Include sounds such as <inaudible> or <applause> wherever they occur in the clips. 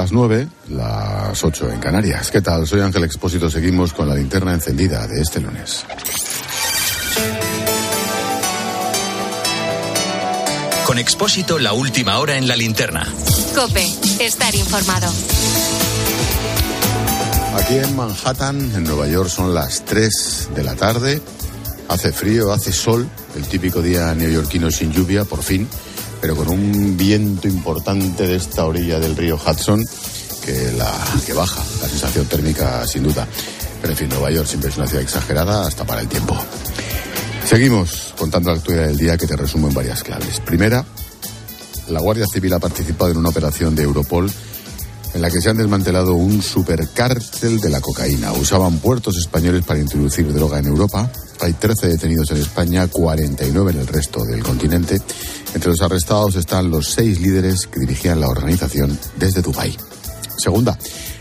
las 9, las 8 en Canarias. ¿Qué tal? Soy Ángel Expósito. Seguimos con la linterna encendida de este lunes. Con Expósito, la última hora en la linterna. Cope, estar informado. Aquí en Manhattan, en Nueva York, son las 3 de la tarde. Hace frío, hace sol, el típico día neoyorquino sin lluvia, por fin, pero con un viento importante de esta orilla del río Hudson que, la, que baja la sensación térmica sin duda. Pero en fin, Nueva York siempre es una ciudad exagerada hasta para el tiempo. Seguimos contando la actualidad del día que te resumo en varias claves. Primera, la Guardia Civil ha participado en una operación de Europol en la que se han desmantelado un supercártel de la cocaína. Usaban puertos españoles para introducir droga en Europa. Hay 13 detenidos en España, 49 en el resto del continente. Entre los arrestados están los seis líderes que dirigían la organización desde Dubái. Segunda,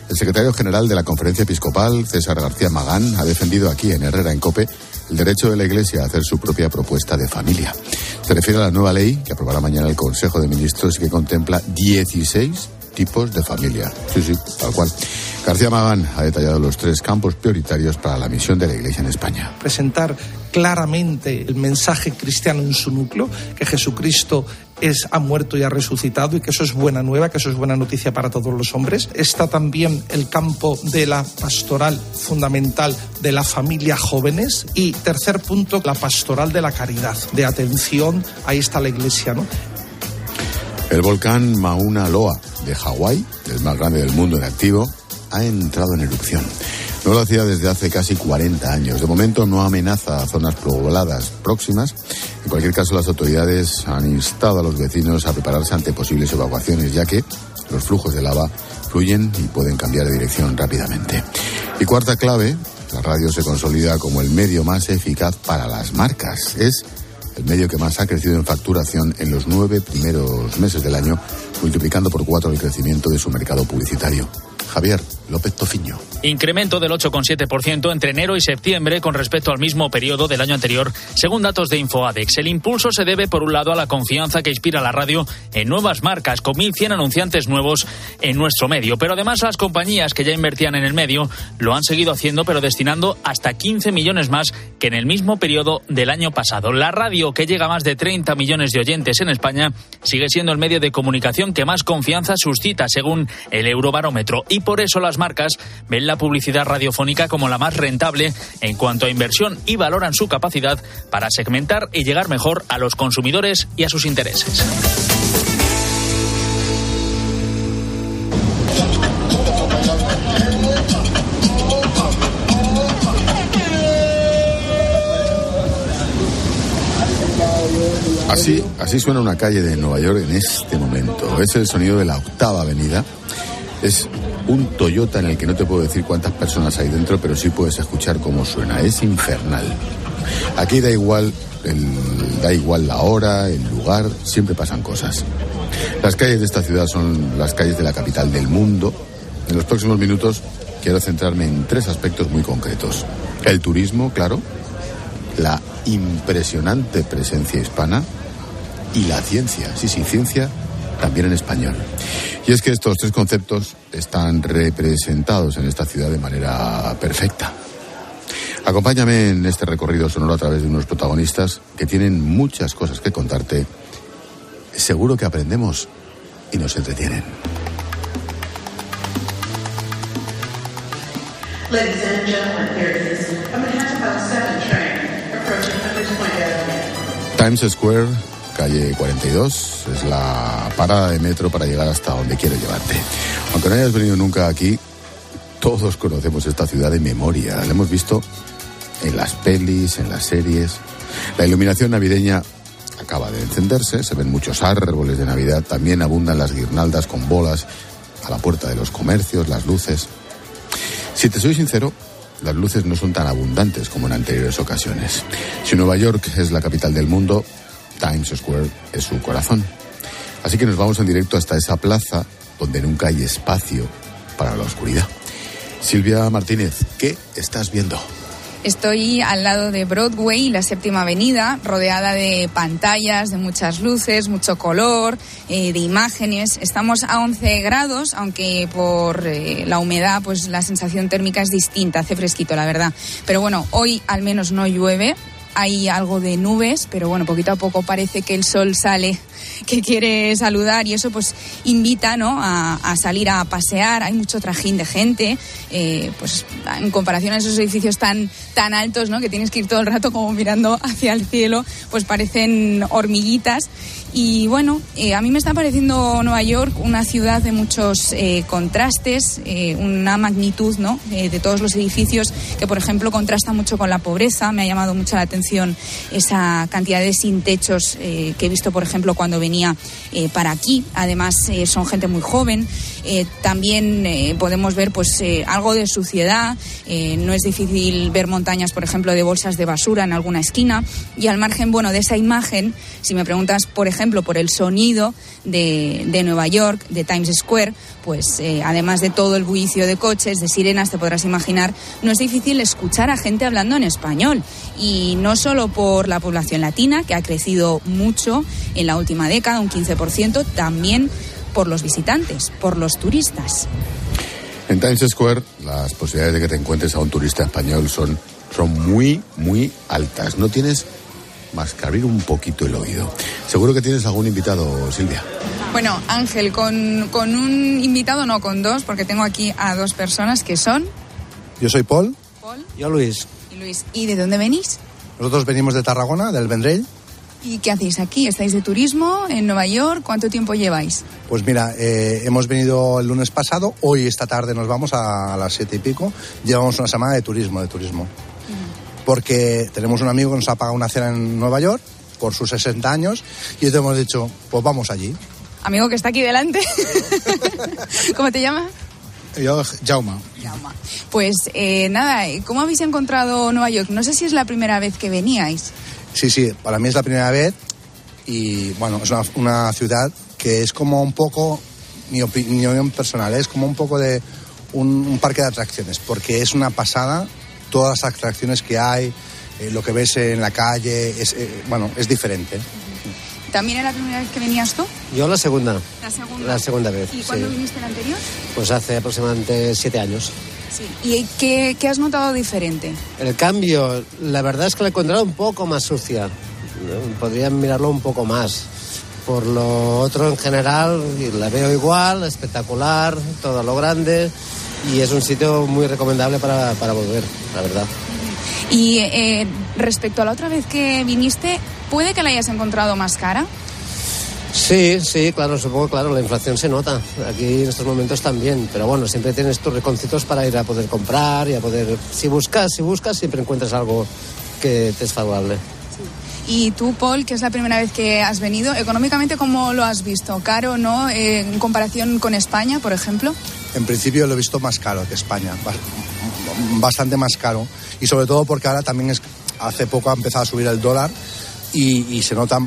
el secretario general de la Conferencia Episcopal, César García Magán, ha defendido aquí en Herrera en Cope el derecho de la Iglesia a hacer su propia propuesta de familia. Se refiere a la nueva ley que aprobará mañana el Consejo de Ministros y que contempla 16 tipos de familia. Sí, sí, tal cual. García Magán ha detallado los tres campos prioritarios para la misión de la Iglesia en España. Presentar claramente el mensaje cristiano en su núcleo, que Jesucristo es, ha muerto y ha resucitado y que eso es buena nueva, que eso es buena noticia para todos los hombres. Está también el campo de la pastoral fundamental de la familia jóvenes y tercer punto, la pastoral de la caridad, de atención, ahí está la iglesia, ¿no? El volcán Mauna Loa de Hawái, el más grande del mundo en activo, ha entrado en erupción. No lo hacía desde hace casi 40 años. De momento no amenaza a zonas pobladas próximas. En cualquier caso, las autoridades han instado a los vecinos a prepararse ante posibles evacuaciones, ya que los flujos de lava fluyen y pueden cambiar de dirección rápidamente. Y cuarta clave, la radio se consolida como el medio más eficaz para las marcas. Es el medio que más ha crecido en facturación en los nueve primeros meses del año, multiplicando por cuatro el crecimiento de su mercado publicitario. Javier López Tofiño. Incremento del 8,7% entre enero y septiembre con respecto al mismo periodo del año anterior, según datos de InfoAdex. El impulso se debe, por un lado, a la confianza que inspira la radio en nuevas marcas, con 1.100 anunciantes nuevos en nuestro medio. Pero además, las compañías que ya invertían en el medio lo han seguido haciendo, pero destinando hasta 15 millones más que en el mismo periodo del año pasado. La radio, que llega a más de 30 millones de oyentes en España, sigue siendo el medio de comunicación que más confianza suscita, según el Eurobarómetro. Por eso las marcas ven la publicidad radiofónica como la más rentable en cuanto a inversión y valoran su capacidad para segmentar y llegar mejor a los consumidores y a sus intereses. Así, así suena una calle de Nueva York en este momento. Es el sonido de la octava avenida. Es un Toyota en el que no te puedo decir cuántas personas hay dentro, pero sí puedes escuchar cómo suena. Es infernal. Aquí da igual, da igual la hora, el lugar, siempre pasan cosas. Las calles de esta ciudad son las calles de la capital del mundo. En los próximos minutos quiero centrarme en tres aspectos muy concretos. El turismo, claro, la impresionante presencia hispana y la ciencia. Sí, sí, ciencia también en español. Y es que estos tres conceptos están representados en esta ciudad de manera perfecta. Acompáñame en este recorrido sonoro a través de unos protagonistas que tienen muchas cosas que contarte. Seguro que aprendemos y nos entretienen. Ladies and gentlemen, here is a Manhattan 7 train approaching Hunters Point Avenue. Times Square, calle 42, es la parada de metro para llegar hasta donde quiero llevarte. Aunque no hayas venido nunca aquí, todos conocemos esta ciudad de memoria. La hemos visto en las pelis, en las series. La iluminación navideña acaba de encenderse, se ven muchos árboles de Navidad, también abundan las guirnaldas con bolas a la puerta de los comercios, las luces. Si te soy sincero, las luces no son tan abundantes como en anteriores ocasiones. Si Nueva York es la capital del mundo, Times Square es su corazón. Así que nos vamos en directo hasta esa plaza donde nunca hay espacio para la oscuridad. Silvia Martínez, ¿qué estás viendo? Estoy al lado de Broadway, la séptima avenida, rodeada de pantallas, de muchas luces, mucho color, eh, de imágenes. Estamos a 11 grados, aunque por eh, la humedad, pues la sensación térmica es distinta, hace fresquito, la verdad. Pero bueno, hoy al menos no llueve, hay algo de nubes, pero bueno, poquito a poco parece que el sol sale, <laughs> que quiere saludar y eso pues invita ¿no? a, salir a pasear. Hay mucho trajín de gente, eh, pues en comparación a esos edificios tan, tan altos, ¿no? que tienes que ir todo el rato como mirando <laughs> hacia el cielo, pues parecen hormiguitas. Y bueno, eh, a mí me está pareciendo Nueva York una ciudad de muchos eh, contrastes, eh, una magnitud ¿no? Eh, de todos los edificios que, por ejemplo, contrasta mucho con la pobreza. Me ha llamado mucho la atención esa cantidad de sin techos que he visto, por ejemplo, cuando venía para aquí. Además, son gente muy joven. También podemos ver pues algo de suciedad. No es difícil ver montañas, por ejemplo, de bolsas de basura en alguna esquina. Y al margen, bueno, de esa imagen, si me preguntas, por ejemplo, por el sonido de, de Nueva York, de Times Square, pues eh, además de todo el bullicio de coches, de sirenas, te podrás imaginar, no es difícil escuchar a gente hablando en español. Y no solo por la población latina, que ha crecido mucho en la última década, un 15%, también por los visitantes, por los turistas. En Times Square las posibilidades de que te encuentres a un turista español son, son muy, muy altas. No tienes más que abrir un poquito el oído. Seguro que tienes algún invitado, Silvia. Bueno, Ángel, con, con un invitado, no con dos, porque tengo aquí a dos personas que son Yo soy Paul. Paul Yo Luis. y Luis. ¿Y de dónde venís? Nosotros venimos de Tarragona, del Vendrell. ¿Y qué hacéis aquí? ¿Estáis de turismo en Nueva York? ¿Cuánto tiempo lleváis? Pues mira, eh, hemos venido el lunes pasado, hoy esta tarde nos vamos a, las siete y pico. Llevamos una semana de turismo, de turismo. Porque tenemos un amigo que nos ha pagado una cena en Nueva York por sus 60 años y entonces hemos dicho, pues vamos allí. Amigo que está aquí delante. <laughs> ¿Cómo te llamas? Yo, Jauma. Jaume. Pues eh, nada, ¿cómo habéis encontrado Nueva York? No sé si es la primera vez que veníais. Sí, sí, para mí es la primera vez y bueno, es una, una ciudad que es como un poco, mi opinión personal, es como un poco de un, un parque de atracciones, porque es una pasada todas las atracciones que hay, eh, lo que ves en la calle, es, eh, bueno, es diferente. ¿También era la primera vez que venías tú? Yo la segunda. La segunda. La segunda vez, ¿Y cuándo sí. viniste la anterior? Pues hace aproximadamente siete años. Sí. ¿Y qué, qué has notado diferente? El cambio, la verdad es que la he encontrado un poco más sucia. Podrían mirarlo un poco más. Por lo otro, en general, la veo igual, espectacular, todo a lo grande. Y es un sitio muy recomendable para, para volver, la verdad. Y eh, respecto a la otra vez que viniste, ¿puede que la hayas encontrado más cara? Sí, sí, claro, supongo, claro, la inflación se nota. Aquí en estos momentos también. Pero bueno, siempre tienes tus reconcitos para ir a poder comprar y a poder. Si buscas, si buscas, siempre encuentras algo que te es favorable. Y tú, Paul, que es la primera vez que has venido, económicamente, ¿cómo lo has visto? ¿Caro, no? Eh, en comparación con España, por ejemplo. En principio lo he visto más caro que España, ba- bastante más caro. Y sobre todo porque ahora también es, hace poco ha empezado a subir el dólar y, y se nota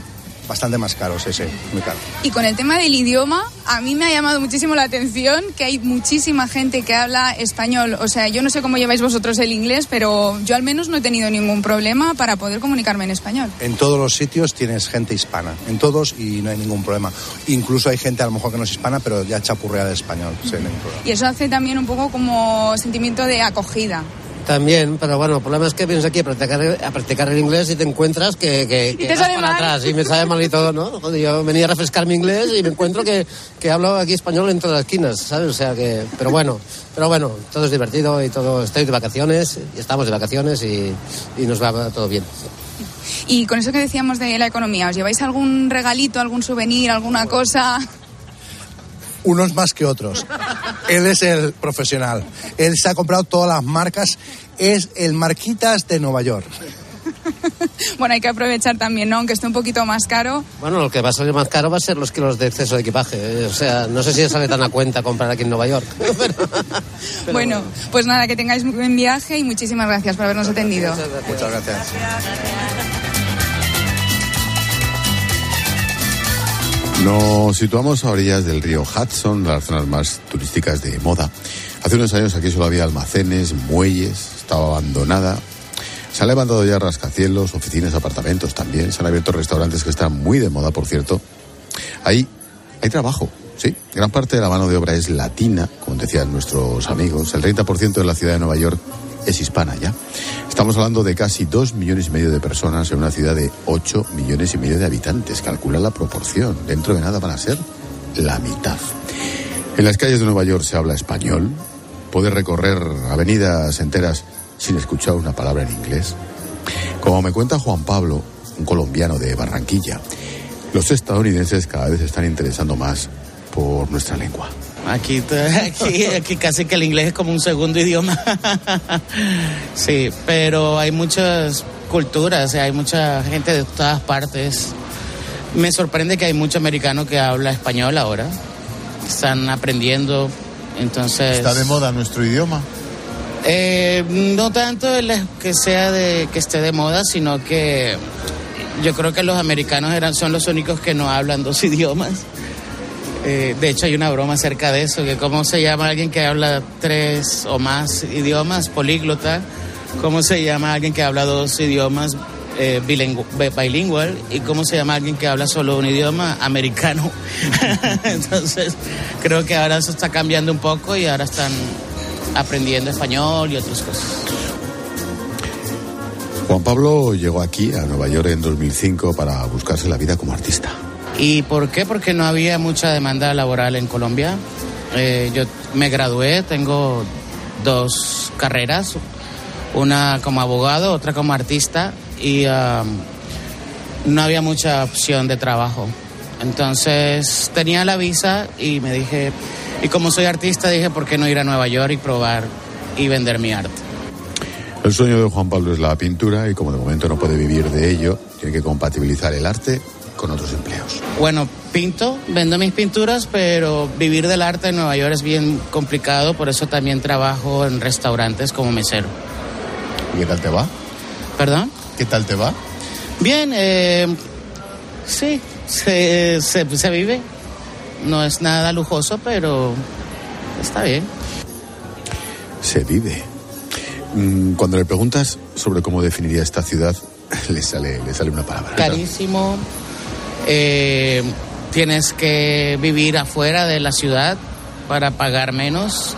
bastante más caro, sí, sí, muy caro. Y con el tema del idioma, a mí me ha llamado muchísimo la atención que hay muchísima gente que habla español. O sea, yo no sé cómo lleváis vosotros el inglés, pero yo al menos no he tenido ningún problema para poder comunicarme en español. En todos los sitios tienes gente hispana, en todos y no hay ningún problema. Incluso hay gente a lo mejor que no es hispana, pero ya chapurrea de español, sí, no. Y eso hace también un poco como sentimiento de acogida. También, pero bueno, el problema es que vienes aquí a practicar, a practicar el inglés y te encuentras que, que, que te vas sale para mal. atrás y me sale mal y todo, ¿no? Joder, Yo venía a refrescar mi inglés y me encuentro que, que hablo aquí español en todas las esquinas, ¿sabes? O sea que, pero bueno, pero bueno, todo es divertido y todo, estoy de vacaciones, y estamos de vacaciones y, y nos va todo bien. Y con eso que decíamos de la economía, ¿os lleváis algún regalito, algún souvenir, alguna cosa? Unos más que otros. Él es el profesional. Él se ha comprado todas las marcas. Es el Marquitas de Nueva York. <laughs> Bueno, hay que aprovechar también, ¿no? Aunque esté un poquito más caro. Bueno, lo que va a salir más caro va a ser los kilos de exceso de equipaje. ¿eh? O sea, no sé si sale tan a cuenta comprar aquí en Nueva York. <laughs> Pero- pero bueno, pues nada, que tengáis muy buen viaje y muchísimas gracias por habernos atendido. Muchas gracias. Nos situamos a orillas del río Hudson, las zonas más turísticas de moda. Hace unos años aquí solo había almacenes, muelles, estaba abandonada. Se han levantado ya rascacielos, oficinas, apartamentos también. Se han abierto restaurantes que están muy de moda, por cierto. Hay, hay trabajo, sí. Gran parte de la mano de obra es latina, como decían nuestros amigos. El 30% de la ciudad de Nueva York es hispana ya. Estamos hablando de casi dos millones y medio de personas en una ciudad de 8 millones y medio de habitantes. Calcula la proporción. Dentro de nada van a ser la mitad. En las calles de Nueva York se habla español. Puedes recorrer avenidas enteras sin escuchar una palabra en inglés. Como me cuenta Juan Pablo, un colombiano de Barranquilla, los estadounidenses cada vez se están interesando más por nuestra lengua. Aquí, <laughs> aquí, aquí casi que el inglés es como un segundo idioma. <laughs> sí, pero hay muchas culturas, hay mucha gente de todas partes. Me sorprende que hay mucho americano que habla español ahora. Están aprendiendo, entonces... ¿Está de moda nuestro idioma? Eh, no tanto el que sea de que esté de moda, sino que yo creo que los americanos eran, son los únicos que no hablan dos <laughs> idiomas. Eh, de hecho, hay una broma acerca de eso, que cómo se llama alguien que habla tres o más idiomas, políglota, cómo se llama alguien que habla dos idiomas, eh, bilingual, y cómo se llama alguien que habla solo un idioma, americano. <laughs> Entonces, creo que ahora eso está cambiando un poco y ahora están aprendiendo español y otras cosas. Juan Pablo llegó aquí, a Nueva York, en 2005 para buscarse la vida como artista. ¿Y por qué? Porque no había mucha demanda laboral en Colombia. Eh, yo me gradué, tengo dos carreras, una como abogado, otra como artista, y um, no había mucha opción de trabajo. Entonces tenía la visa y me dije, y como soy artista, dije, ¿por qué no ir a Nueva York y probar y vender mi arte? El sueño de Juan Pablo es la pintura y como de momento no puede vivir de ello, tiene que compatibilizar el arte con otros empleos. Bueno, pinto, vendo mis pinturas, pero vivir del arte en Nueva York es bien complicado, por eso también trabajo en restaurantes como mesero. ¿Y qué tal te va? ¿Perdón? ¿Qué tal te va? Bien, eh, sí, se, se, se vive. No es nada lujoso, pero está bien. Se vive. Mm, Cuando le preguntas sobre cómo definiría esta ciudad, <laughs> le sale, le sale una palabra. Carísimo. Eh, tienes que vivir afuera de la ciudad para pagar menos.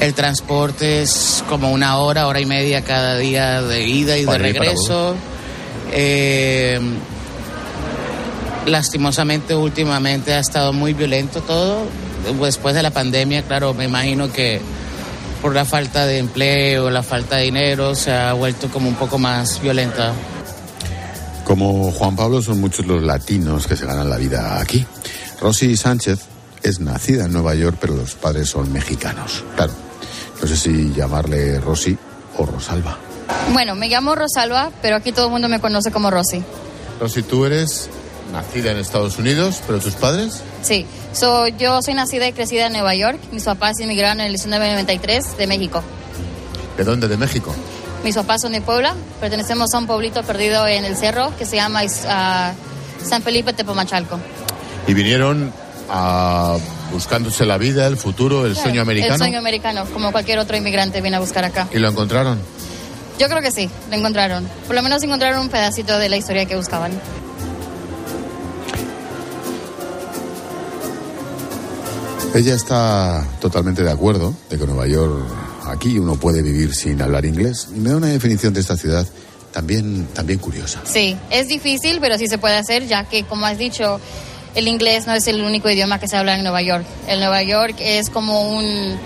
El transporte es como una hora, hora y media cada día de ida y de Para regreso. Eh, lastimosamente, últimamente ha estado muy violento todo. Después de la pandemia, claro, me imagino que por la falta de empleo, la falta de dinero, se ha vuelto como un poco más violenta. Como Juan Pablo son muchos los latinos que se ganan la vida aquí. Rosy Sánchez es nacida en Nueva York, pero los padres son mexicanos. Claro, no sé si llamarle Rosy o Rosalba. Bueno, me llamo Rosalba, pero aquí todo el mundo me conoce como Rosy. Rosy, tú eres nacida en Estados Unidos, pero tus padres... Sí, so, yo soy nacida y crecida en Nueva York. Mis papás inmigraron en el 1993 de México. ¿De dónde? ¿De México? Mis papás son de Puebla. Pertenecemos a un pueblito perdido en el cerro que se llama ah, San Felipe Tepomachalco. Y vinieron a buscándose la vida, el futuro, el sueño americano. El sueño americano, como cualquier otro inmigrante viene a buscar acá. ¿Y lo encontraron? Yo creo que sí, lo encontraron. Por lo menos encontraron un pedacito de la historia que buscaban. Ella está totalmente de acuerdo de que Nueva York, aquí uno puede vivir sin hablar inglés. Me da una definición de esta ciudad también, también curiosa. Sí, es difícil, pero sí se puede hacer, ya que, como has dicho, el inglés no es el único idioma que se habla en Nueva York. En Nueva York es como un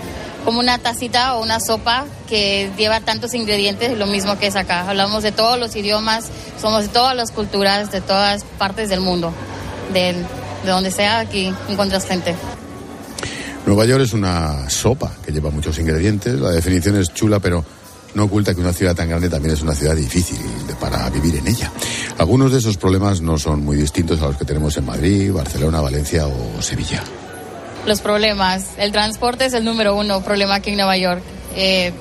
como una tacita o una sopa que lleva tantos ingredientes, lo mismo que es acá. Hablamos de todos los idiomas, somos de todas las culturas, de todas partes del mundo. De, de donde sea, aquí encuentras gente. Nueva York es una sopa que lleva muchos ingredientes. La definición es chula, pero no oculta que una ciudad tan grande también es una ciudad difícil para vivir en ella. Algunos de esos problemas no son muy distintos a los que tenemos en Madrid, Barcelona, Valencia o Sevilla. Los problemas. El transporte es el número uno problema aquí en Nueva York. Eh,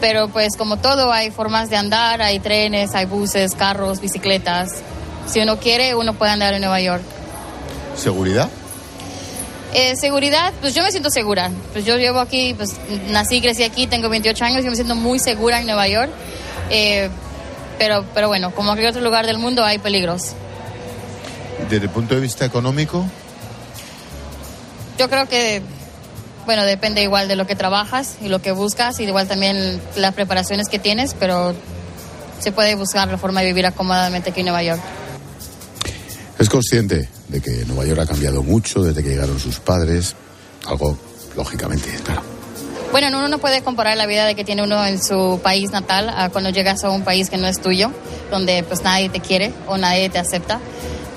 pero pues como todo hay formas de andar, hay trenes, hay buses, carros, bicicletas. Si uno quiere, uno puede andar en Nueva York. ¿Seguridad? Eh, seguridad, pues yo me siento segura. Pues yo llevo aquí, pues nací, crecí aquí, tengo 28 años y me siento muy segura en Nueva York. Eh, pero, pero bueno, como en cualquier otro lugar del mundo hay peligros. Desde el punto de vista económico, Yo creo que, bueno, depende igual de lo que trabajas y lo que buscas, y igual también las preparaciones que tienes, pero se puede buscar la forma de vivir acomodadamente aquí en Nueva York. Es consciente de que Nueva York ha cambiado mucho desde que llegaron sus padres. Algo, lógicamente, claro. Bueno, uno no puede comparar la vida de que tiene uno en su país natal a cuando llegas a un país que no es tuyo, donde pues nadie te quiere o nadie te acepta.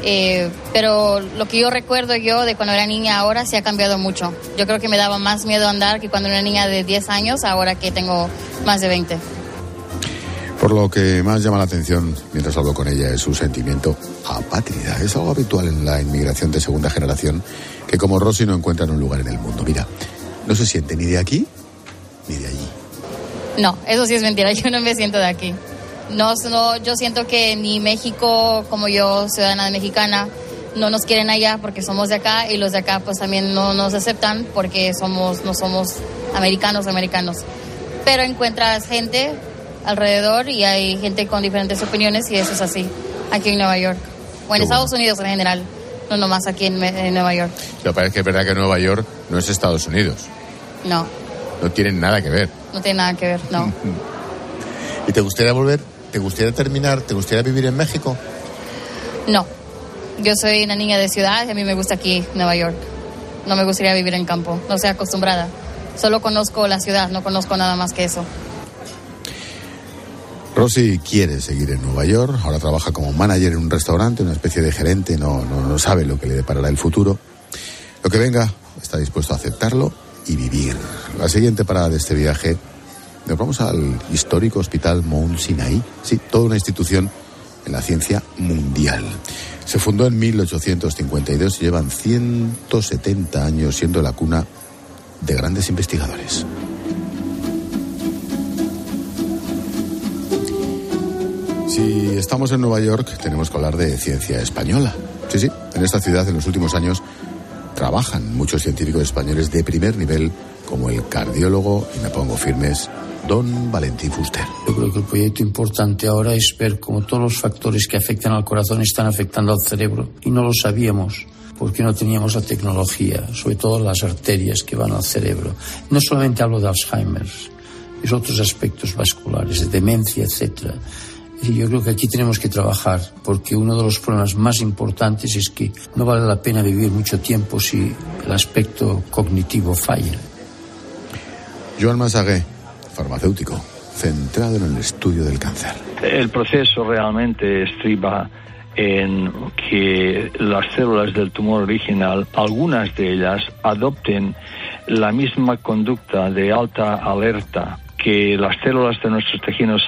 Eh, pero lo que yo recuerdo yo de cuando era niña ahora sí ha cambiado mucho. Yo creo que me daba más miedo andar que cuando era niña de 10 años, ahora que tengo más de 20. Por lo que más llama la atención mientras hablo con ella es su sentimiento apátrida. Es algo habitual en la inmigración de segunda generación que como Rosy no encuentran un lugar en el mundo. Mira, no se siente ni de aquí ni de allí. No, eso sí es mentira. <laughs> Yo no me siento de aquí. No, no, yo siento que ni México, como yo, ciudadana mexicana, no nos quieren allá porque somos de acá y los de acá pues también no nos aceptan porque somos, no somos americanos, americanos. Pero encuentras gente alrededor y hay gente con diferentes opiniones y eso es así, aquí en Nueva York. O en Estados Unidos en general, no nomás aquí en, en Nueva York. Lo que pasa es que es verdad que Nueva York no es Estados Unidos. No, No tienen nada que ver. no tiene nada que ver, no. <laughs> ¿Y te gustaría volver? ¿Te gustaría terminar? ¿Te gustaría vivir en México? No, yo soy una niña de ciudad y a mí me gusta aquí, Nueva York. No me gustaría vivir en campo, no estoy acostumbrada. Solo conozco la ciudad, no conozco nada más que eso. Rosy quiere seguir en Nueva York, ahora trabaja como manager en un restaurante, una especie de gerente, no, no, no sabe lo que le deparará el futuro. Lo que venga, está dispuesto a aceptarlo y vivir. La siguiente parada de este viaje, nos vamos al histórico Hospital Mount Sinai, sí, toda una institución en la ciencia mundial. Se fundó en 1852 y llevan 170 años siendo la cuna de grandes investigadores. Si estamos en Nueva York, tenemos que hablar de ciencia española. Sí, sí, en esta ciudad en los últimos años trabajan muchos científicos españoles de primer nivel, como el cardiólogo, y me pongo firmes, don Valentín Fuster. Yo creo que el proyecto importante ahora es ver cómo todos los factores que afectan al corazón están afectando al cerebro y no lo sabíamos porque no teníamos la tecnología, sobre todo las arterias que van al cerebro. No solamente hablo de Alzheimer, es otros aspectos vasculares, de demencia, etcétera. Y yo creo que aquí tenemos que trabajar, porque uno de los problemas más importantes es que no vale la pena vivir mucho tiempo si el aspecto cognitivo falla. Joan Masagué, farmacéutico, centrado en el estudio del cáncer. El proceso realmente estriba en que las células del tumor original, algunas de ellas, adopten la misma conducta de alta alerta que las células de nuestros tejidos,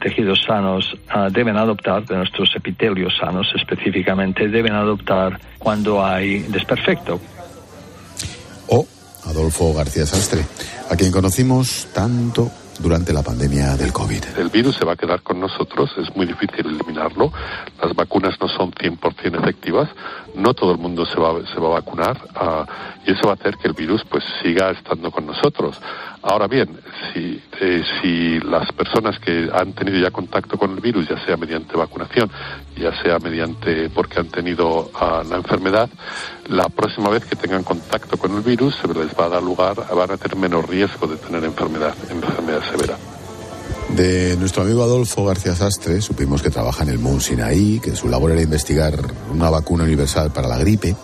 tejidos sanos ah, deben adoptar, de nuestros epitelios sanos específicamente, deben adoptar cuando hay desperfecto. O Adolfo García Sastre, a quien conocimos tanto durante la pandemia del COVID. El virus se va a quedar con nosotros, es muy difícil eliminarlo. Las vacunas no son 100% efectivas, no todo el mundo se va, se va a vacunar ah, y eso va a hacer que el virus pues siga estando con nosotros. Ahora bien, si, las personas que han tenido ya contacto con el virus, ya sea mediante vacunación, ya sea mediante porque han tenido ah, la enfermedad, la próxima vez que tengan contacto con el virus se les va a dar lugar, van a tener menos riesgo de tener enfermedad, enfermedad severa. De nuestro amigo Adolfo García Sastre supimos que trabaja en el Mount Sinai, que su labor era investigar una vacuna universal para la gripe.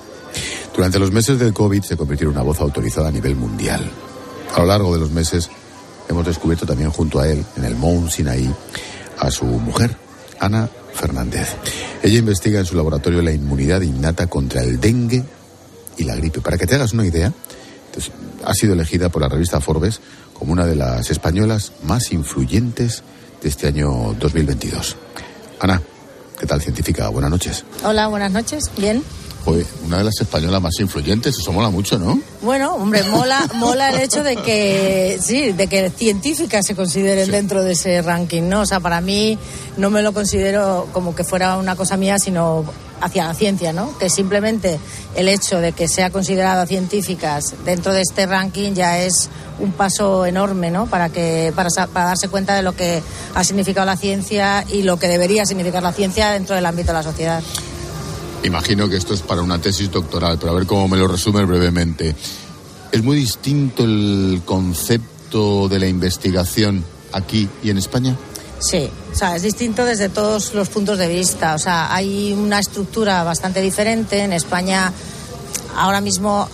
Durante los meses del COVID se convirtió en una voz autorizada a nivel mundial. A lo largo de los meses hemos descubierto también junto a él, en el Mount Sinai, a su mujer, Ana Fernández. Ella investiga en su laboratorio la inmunidad innata contra el dengue y la gripe. Para que te hagas una idea, ha sido elegida por la revista Forbes como una de las españolas más influyentes de este año 2022. Ana, ¿qué tal científica? Buenas noches. Hola, buenas noches. Bien. Joder, una de las españolas más influyentes, eso mola mucho, ¿no? Bueno, hombre, mola, <laughs> mola el hecho de que, sí, de que científicas se consideren dentro de ese ranking, ¿no? O sea, para mí no me lo considero como que fuera una cosa mía, sino hacia la ciencia, ¿no? Que simplemente el hecho de que sea considerada científicas dentro de este ranking ya es un paso enorme, ¿no? Para que para, para darse cuenta de lo que ha significado la ciencia y lo que debería significar la ciencia dentro del ámbito de la sociedad. Imagino que esto es para una tesis doctoral, pero a ver cómo me lo resume brevemente. ¿Es muy distinto el concepto de la investigación aquí y en España? Sí, o sea, es distinto desde todos los puntos de vista. O sea, hay una estructura bastante diferente. En España, ahora mismo,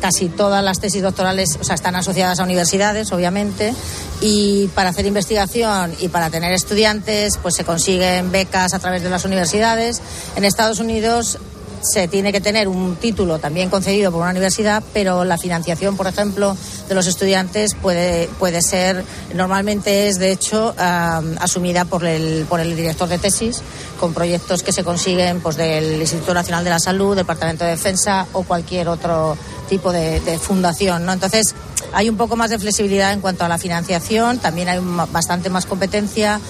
casi todas las tesis doctorales o sea, están asociadas a universidades, obviamente, y para hacer investigación y para tener estudiantes, pues se consiguen becas a través de las universidades. En Estados Unidos se tiene que tener un título también concedido por una universidad, pero la financiación, por ejemplo, de los estudiantes puede, puede ser, normalmente es de hecho asumida por el, por el director de tesis, con proyectos que se consiguen pues, del Instituto Nacional de la Salud, Departamento de Defensa o cualquier otro tipo de, fundación. ¿no? Entonces, hay un poco más de flexibilidad en cuanto a la financiación, también hay bastante más competencia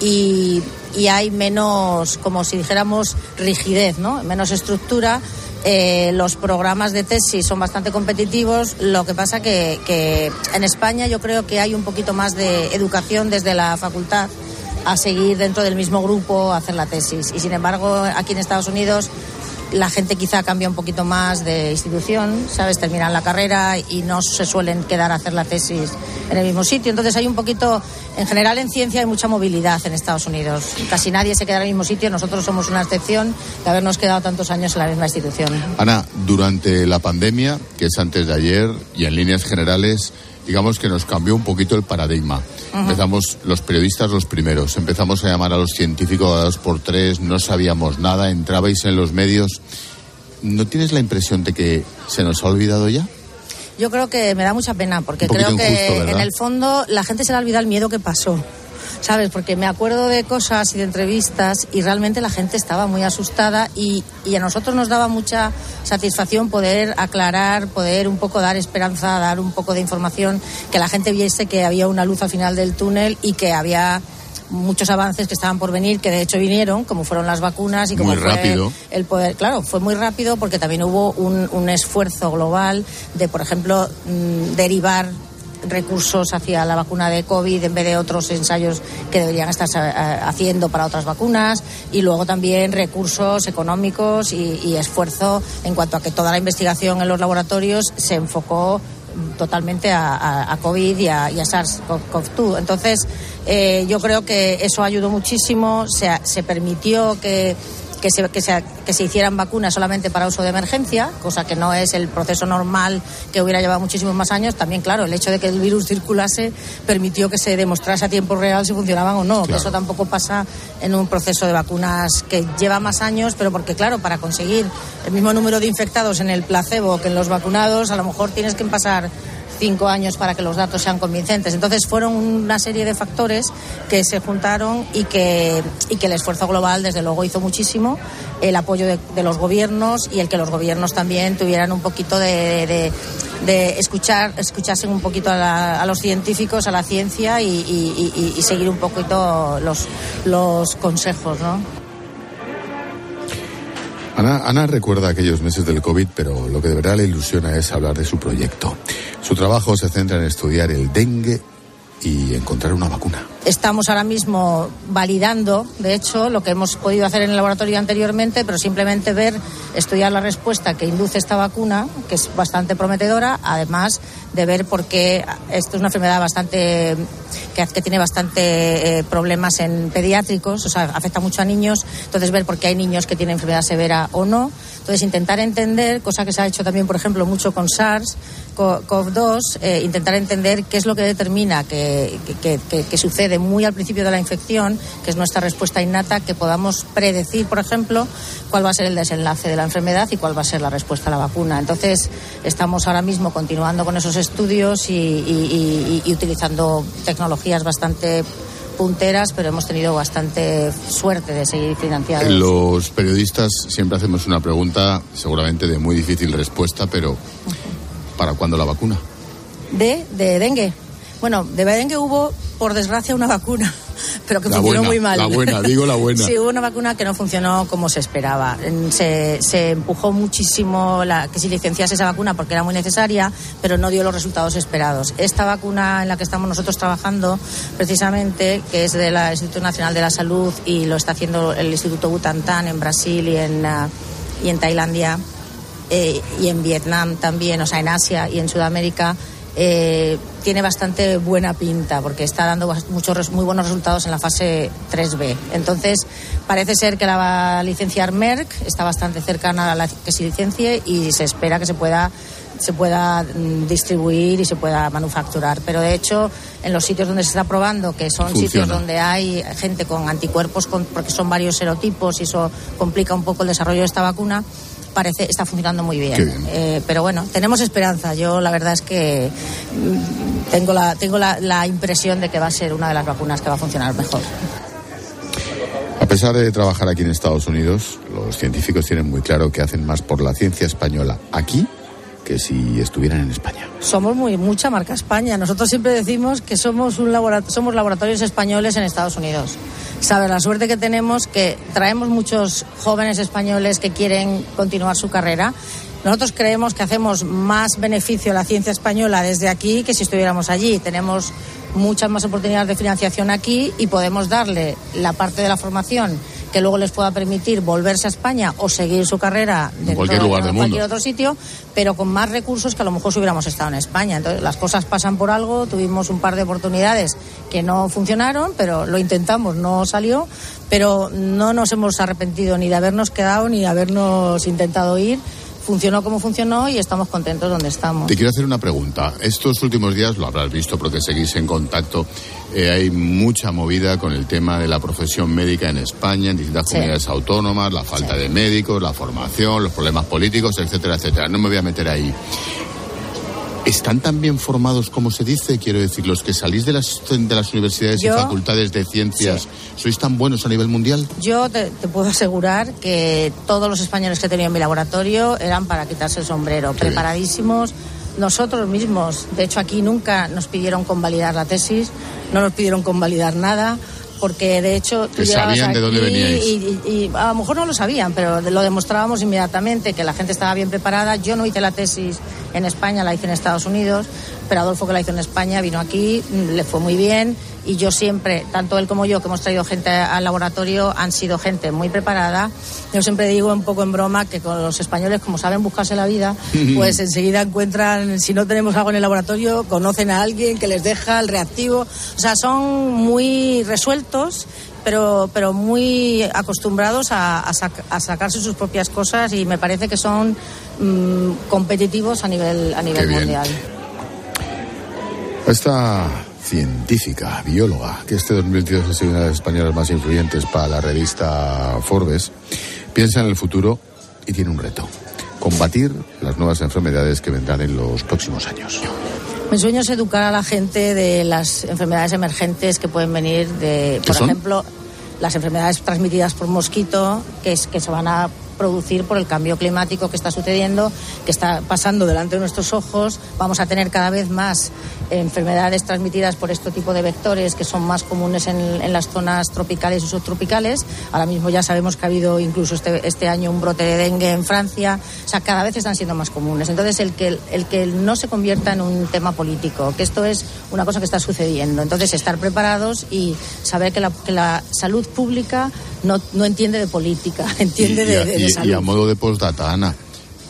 y, hay menos, como si dijéramos, rigidez, ¿no? menos estructura. Eh, los programas de tesis son bastante competitivos. Lo que pasa que, que en España yo creo que hay un poquito más de educación desde la facultad a seguir dentro del mismo grupo a hacer la tesis. Y sin embargo, aquí en Estados Unidos la gente quizá cambia un poquito más de institución, ¿sabes? Terminan la carrera y no se suelen quedar a hacer la tesis en el mismo sitio. Entonces hay un poquito, en general en ciencia hay mucha movilidad en Estados Unidos. Casi nadie se queda en el mismo sitio. Nosotros somos una excepción de habernos quedado tantos años en la misma institución. Ana, durante la pandemia, que es antes de ayer, y en líneas generales, digamos que nos cambió un poquito el paradigma. Empezamos los periodistas los primeros, empezamos a llamar a los científicos a dos por tres, no sabíamos nada, entrabais en los medios. ¿No tienes la impresión de que se nos ha olvidado ya? Yo creo que me da mucha pena, porque creo que en el fondo la gente se le ha olvidado el miedo que pasó. ¿Sabes? Porque me acuerdo de cosas y de entrevistas y realmente la gente estaba muy asustada y, y, a nosotros nos daba mucha satisfacción poder aclarar, poder un poco dar esperanza, dar un poco de información, que la gente viese que había una luz al final del túnel y que había muchos avances que estaban por venir, que de hecho vinieron, como fueron las vacunas y como muy rápido. el poder. Claro, fue muy rápido porque también hubo un, un esfuerzo global de, por ejemplo, mm, derivar recursos hacia la vacuna de COVID en vez de otros ensayos que deberían estar eh, haciendo para otras vacunas y luego también recursos económicos y, esfuerzo en cuanto a que toda la investigación en los laboratorios se enfocó totalmente a, COVID y a, SARS-CoV-2. Entonces, eh, yo creo que eso ayudó muchísimo, se permitió que que se, que, se, que se hicieran vacunas solamente para uso de emergencia, cosa que no es el proceso normal que hubiera llevado muchísimos más años. También, claro, el hecho de que el virus circulase permitió que se demostrase a tiempo real si funcionaban o no, que eso tampoco pasa en un proceso de vacunas que lleva más años, pero porque, claro, para conseguir el mismo número de infectados en el placebo que en los vacunados, a lo mejor tienes que pasar cinco años para que los datos sean convincentes. Entonces fueron una serie de factores que se juntaron y que, y que el esfuerzo global, desde luego, hizo muchísimo. El apoyo de, los gobiernos y el que los gobiernos también tuvieran un poquito de, de, escuchar, escuchasen un poquito a, los científicos, a la ciencia y, y, seguir un poquito los, los consejos, ¿no? Ana, recuerda aquellos meses del COVID, pero lo que de verdad le ilusiona es hablar de su proyecto. Su trabajo se centra en estudiar el dengue y encontrar una vacuna. Estamos ahora mismo validando, de hecho, lo que hemos podido hacer en el laboratorio anteriormente, pero simplemente ver, estudiar la respuesta que induce esta vacuna, que es bastante prometedora, además de ver por qué esto es una enfermedad bastante que, tiene bastante eh, problemas en pediátricos, o sea, afecta mucho a niños, entonces ver por qué hay niños que tienen enfermedad severa o no. Entonces, intentar entender, cosa que se ha hecho también, por ejemplo, mucho con SARS, COV2, eh, intentar entender qué es lo que determina que, que, sucede muy al principio de la infección, que es nuestra respuesta innata, que podamos predecir, por ejemplo, cuál va a ser el desenlace de la enfermedad y cuál va a ser la respuesta a la vacuna. Entonces, estamos ahora mismo continuando con esos estudios y, utilizando tecnologías bastante punteras, pero hemos tenido bastante suerte de seguir financiados. Los periodistas siempre hacemos una pregunta, seguramente de muy difícil respuesta, pero ¿para cuándo la vacuna? De, de dengue. Bueno, de dengue hubo, por desgracia, una vacuna, <laughs> pero que La funcionó buena, muy mal. la buena, digo la buena. Sí, hubo una vacuna que no funcionó como se esperaba. Se, se empujó muchísimo la, que se licenciase esa vacuna porque era muy necesaria, pero no dio los resultados esperados. Esta vacuna en la que estamos nosotros trabajando, precisamente, que es del Instituto Nacional de la Salud y lo está haciendo el Instituto Butantan en Brasil y en, ah, y en Tailandia, eh, y en Vietnam también, o sea, en Asia y en Sudamérica, eh, tiene bastante buena pinta porque está dando muchos muy buenos resultados en la fase 3B. Entonces, parece ser que la va a licenciar Merck, está bastante cercana a la que se licencie y se espera que se pueda se pueda mm, distribuir y se pueda manufacturar. Pero de hecho, en los sitios donde se está probando, que son Funciona. sitios donde hay gente con anticuerpos, con- porque son varios serotipos y eso complica un poco el desarrollo de esta vacuna, parece está funcionando muy bien. Eh, pero bueno, tenemos esperanza. Yo la verdad es que mm, tengo la tengo la, la impresión de que va a ser una de las vacunas que va a funcionar mejor. A pesar de trabajar aquí en Estados Unidos, los científicos tienen muy claro que hacen más por la ciencia española aquí que si estuvieran en España. Somos muy mucha marca España. Nosotros siempre decimos que somos un labora- somos laboratorios españoles en Estados Unidos. Sabes la suerte que tenemos que traemos muchos jóvenes españoles que quieren continuar su carrera. Nosotros creemos que hacemos más beneficio a la ciencia española desde aquí que si estuviéramos allí. Tenemos muchas más oportunidades de financiación aquí y podemos darle la parte de la formación que luego les pueda permitir volverse a España o seguir su carrera dentro cualquier de lugar del cualquier mundo. otro sitio, pero con más recursos que a lo mejor si hubiéramos estado en España. Entonces, las cosas pasan por algo, tuvimos un par de oportunidades que no funcionaron, pero lo intentamos, no salió, pero no nos hemos arrepentido ni de habernos quedado ni de habernos intentado ir. Funcionó como funcionó y estamos contentos donde estamos. Te quiero hacer una pregunta. Estos últimos días, lo habrás visto porque seguís en contacto, eh, hay mucha movida con el tema de la profesión médica en España, en distintas Sí. comunidades autónomas, la falta de médicos, la formación, los problemas políticos, etcétera, etcétera. No me voy a meter ahí. ¿Están tan bien formados como se dice? Quiero decir, los que salís de las, de las universidades Yo- y facultades de ciencias, ¿sois tan buenos a nivel mundial? Yo te, te puedo asegurar que todos los españoles que he tenido en mi laboratorio eran para quitarse el sombrero, preparadísimos. Nosotros mismos, de hecho aquí nunca nos pidieron convalidar la tesis, no nos pidieron convalidar nada, porque de hecho tú Que sabían de dónde veníais. Y, y- y a lo mejor no lo sabían, pero lo demostrábamos inmediatamente que la gente estaba bien preparada. Yo no hice la tesis en España, la hice en Estados Unidos, pero Adolfo que la hizo en España vino aquí, mm, le fue muy bien y yo siempre, tanto él como yo, que hemos traído gente al laboratorio, han sido gente muy preparada. Yo siempre digo un poco en broma que con los españoles, como saben buscarse la vida, <laughs> pues enseguida encuentran, si no tenemos algo en el laboratorio, conocen a alguien que les deja el reactivo. O sea, son muy resueltos pero, pero muy acostumbrados a, a sac- a sacarse sus propias cosas y me parece que son mm, competitivos a nivel, a nivel mundial. Esta científica, bióloga, que este 2022 ha sido una de las españolas más influyentes para la revista Forbes, piensa en el futuro y tiene un reto. Combatir las nuevas enfermedades que vendrán en los próximos años. Mi sueño es educar a la gente de las enfermedades emergentes que pueden venir de, por son? ejemplo, las enfermedades transmitidas por mosquito, que, es, que se van a producir por el cambio climático que está sucediendo, que está pasando delante de nuestros ojos. Vamos a tener cada vez más enfermedades transmitidas por este tipo de vectores que son más comunes en, en las zonas tropicales y subtropicales. Ahora mismo ya sabemos que ha habido incluso este, este año un brote de dengue en Francia. O sea, cada vez están siendo más comunes. Entonces, el que, el que no se convierta en un tema político, que esto es una cosa que está sucediendo. Entonces, estar preparados y saber que la, que la salud pública no, no entiende de política, <laughs> entiende y, de, a- de- de y- a modo de postdata, Ana,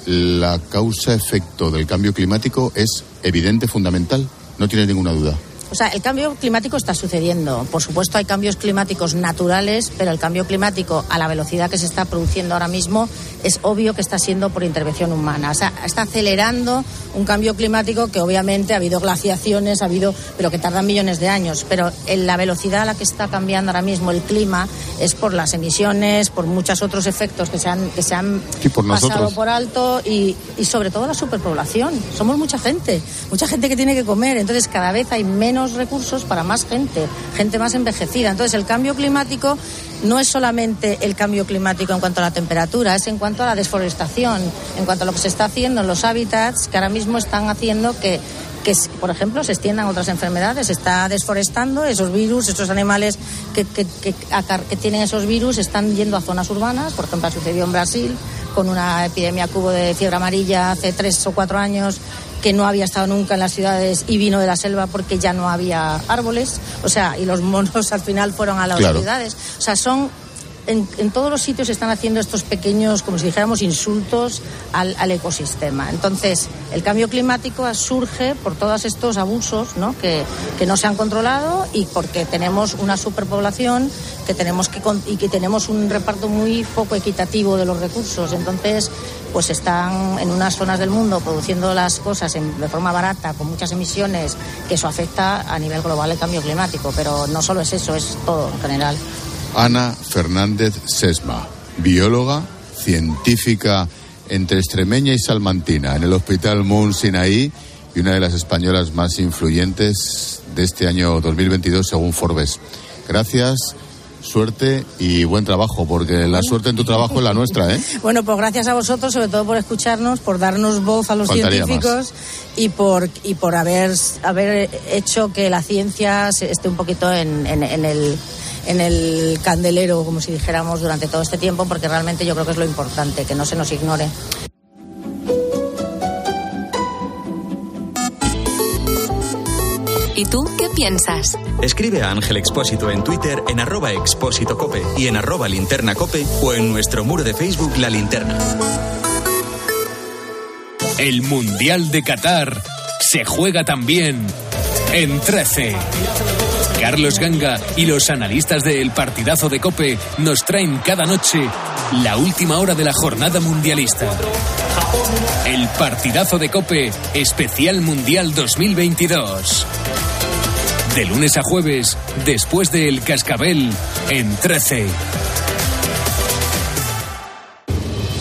la causa-efecto del cambio climático es evidente, fundamental, no tienes ninguna duda. O sea, el cambio climático está sucediendo. Por supuesto, hay cambios climáticos naturales, pero el cambio climático a la velocidad que se está produciendo ahora mismo es obvio que está siendo por intervención humana. O sea, está acelerando un cambio climático que obviamente ha habido glaciaciones, ha habido, pero que tardan millones de años. Pero en la velocidad a la que está cambiando ahora mismo el clima es por las emisiones, por muchos otros efectos que se han, que se han por pasado nosotros. por alto y, y sobre todo la superpoblación. Somos mucha gente, mucha gente que tiene que comer. Entonces cada vez hay menos recursos para más gente, gente más envejecida. Entonces, el cambio climático no es solamente el cambio climático en cuanto a la temperatura, es en cuanto a la desforestación, en cuanto a lo que se está haciendo en los hábitats que ahora mismo están haciendo que que, por ejemplo, se extiendan otras enfermedades. Se está desforestando esos virus, esos animales que, que, tienen esos virus están yendo a zonas urbanas. Por ejemplo, ha sucedido en Brasil con una epidemia cubo de fiebre amarilla hace tres o cuatro años que no había estado nunca en las ciudades y vino de la selva porque ya no había árboles. O sea, y los monos al final fueron a las Claro. ciudades. O sea, son en, todos los sitios se están haciendo estos pequeños, como si dijéramos, insultos al, ecosistema. Entonces, el cambio climático surge por todos estos abusos ¿no? Que, no se han controlado y porque tenemos una superpoblación que tenemos que, y que tenemos un reparto muy poco equitativo de los recursos. Entonces, pues están en unas zonas del mundo produciendo las cosas de forma barata, con muchas emisiones, que eso afecta a nivel global el cambio climático. Pero no solo es eso, es todo en general. Ana Fernández Sesma, bióloga, científica entre extremeña y salmantina en el Hospital Moon Sinaí y una de las españolas más influyentes de este año 2022 según Forbes. Gracias, suerte y buen trabajo, porque la suerte en tu trabajo es la nuestra, ¿eh? <laughs> Bueno, pues gracias a vosotros, sobre todo por escucharnos, por darnos voz a los Faltaría científicos y por y por haber haber hecho que la ciencia esté un poquito en, en- en el en el candelero, como si dijéramos, durante todo este tiempo, porque realmente yo creo que es lo importante, que no se nos ignore. ¿Y tú qué piensas? Escribe a Ángel Expósito en Twitter en arroba expósito cope y en arroba linterna cope o en nuestro muro de Facebook La Linterna. El Mundial de Qatar se juega también en 13. Carlos Ganga y los analistas de El Partidazo de Cope nos traen cada noche la última hora de la jornada mundialista. El Partidazo de Cope Especial Mundial 2022. De lunes a jueves, después de El Cascabel, en 13.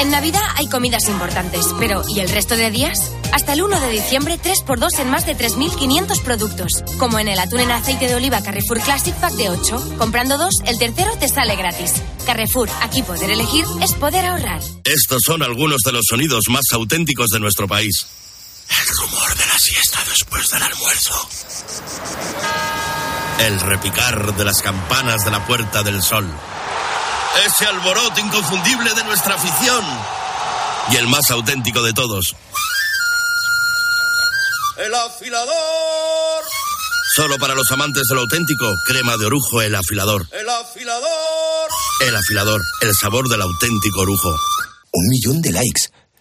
En Navidad hay comidas importantes, pero ¿y el resto de días? Hasta el 1 de diciembre, 3x2 en más de 3.500 productos. Como en el atún en aceite de oliva Carrefour Classic Pack de 8. Comprando dos, el tercero te sale gratis. Carrefour, aquí poder elegir es poder ahorrar. Estos son algunos de los sonidos más auténticos de nuestro país. El rumor de la siesta después del almuerzo. El repicar de las campanas de la Puerta del Sol. Ese alboroto inconfundible de nuestra afición. Y el más auténtico de todos. El afilador. Solo para los amantes del auténtico, crema de orujo, el afilador. El afilador. El afilador, el sabor del auténtico orujo. Un millón de likes.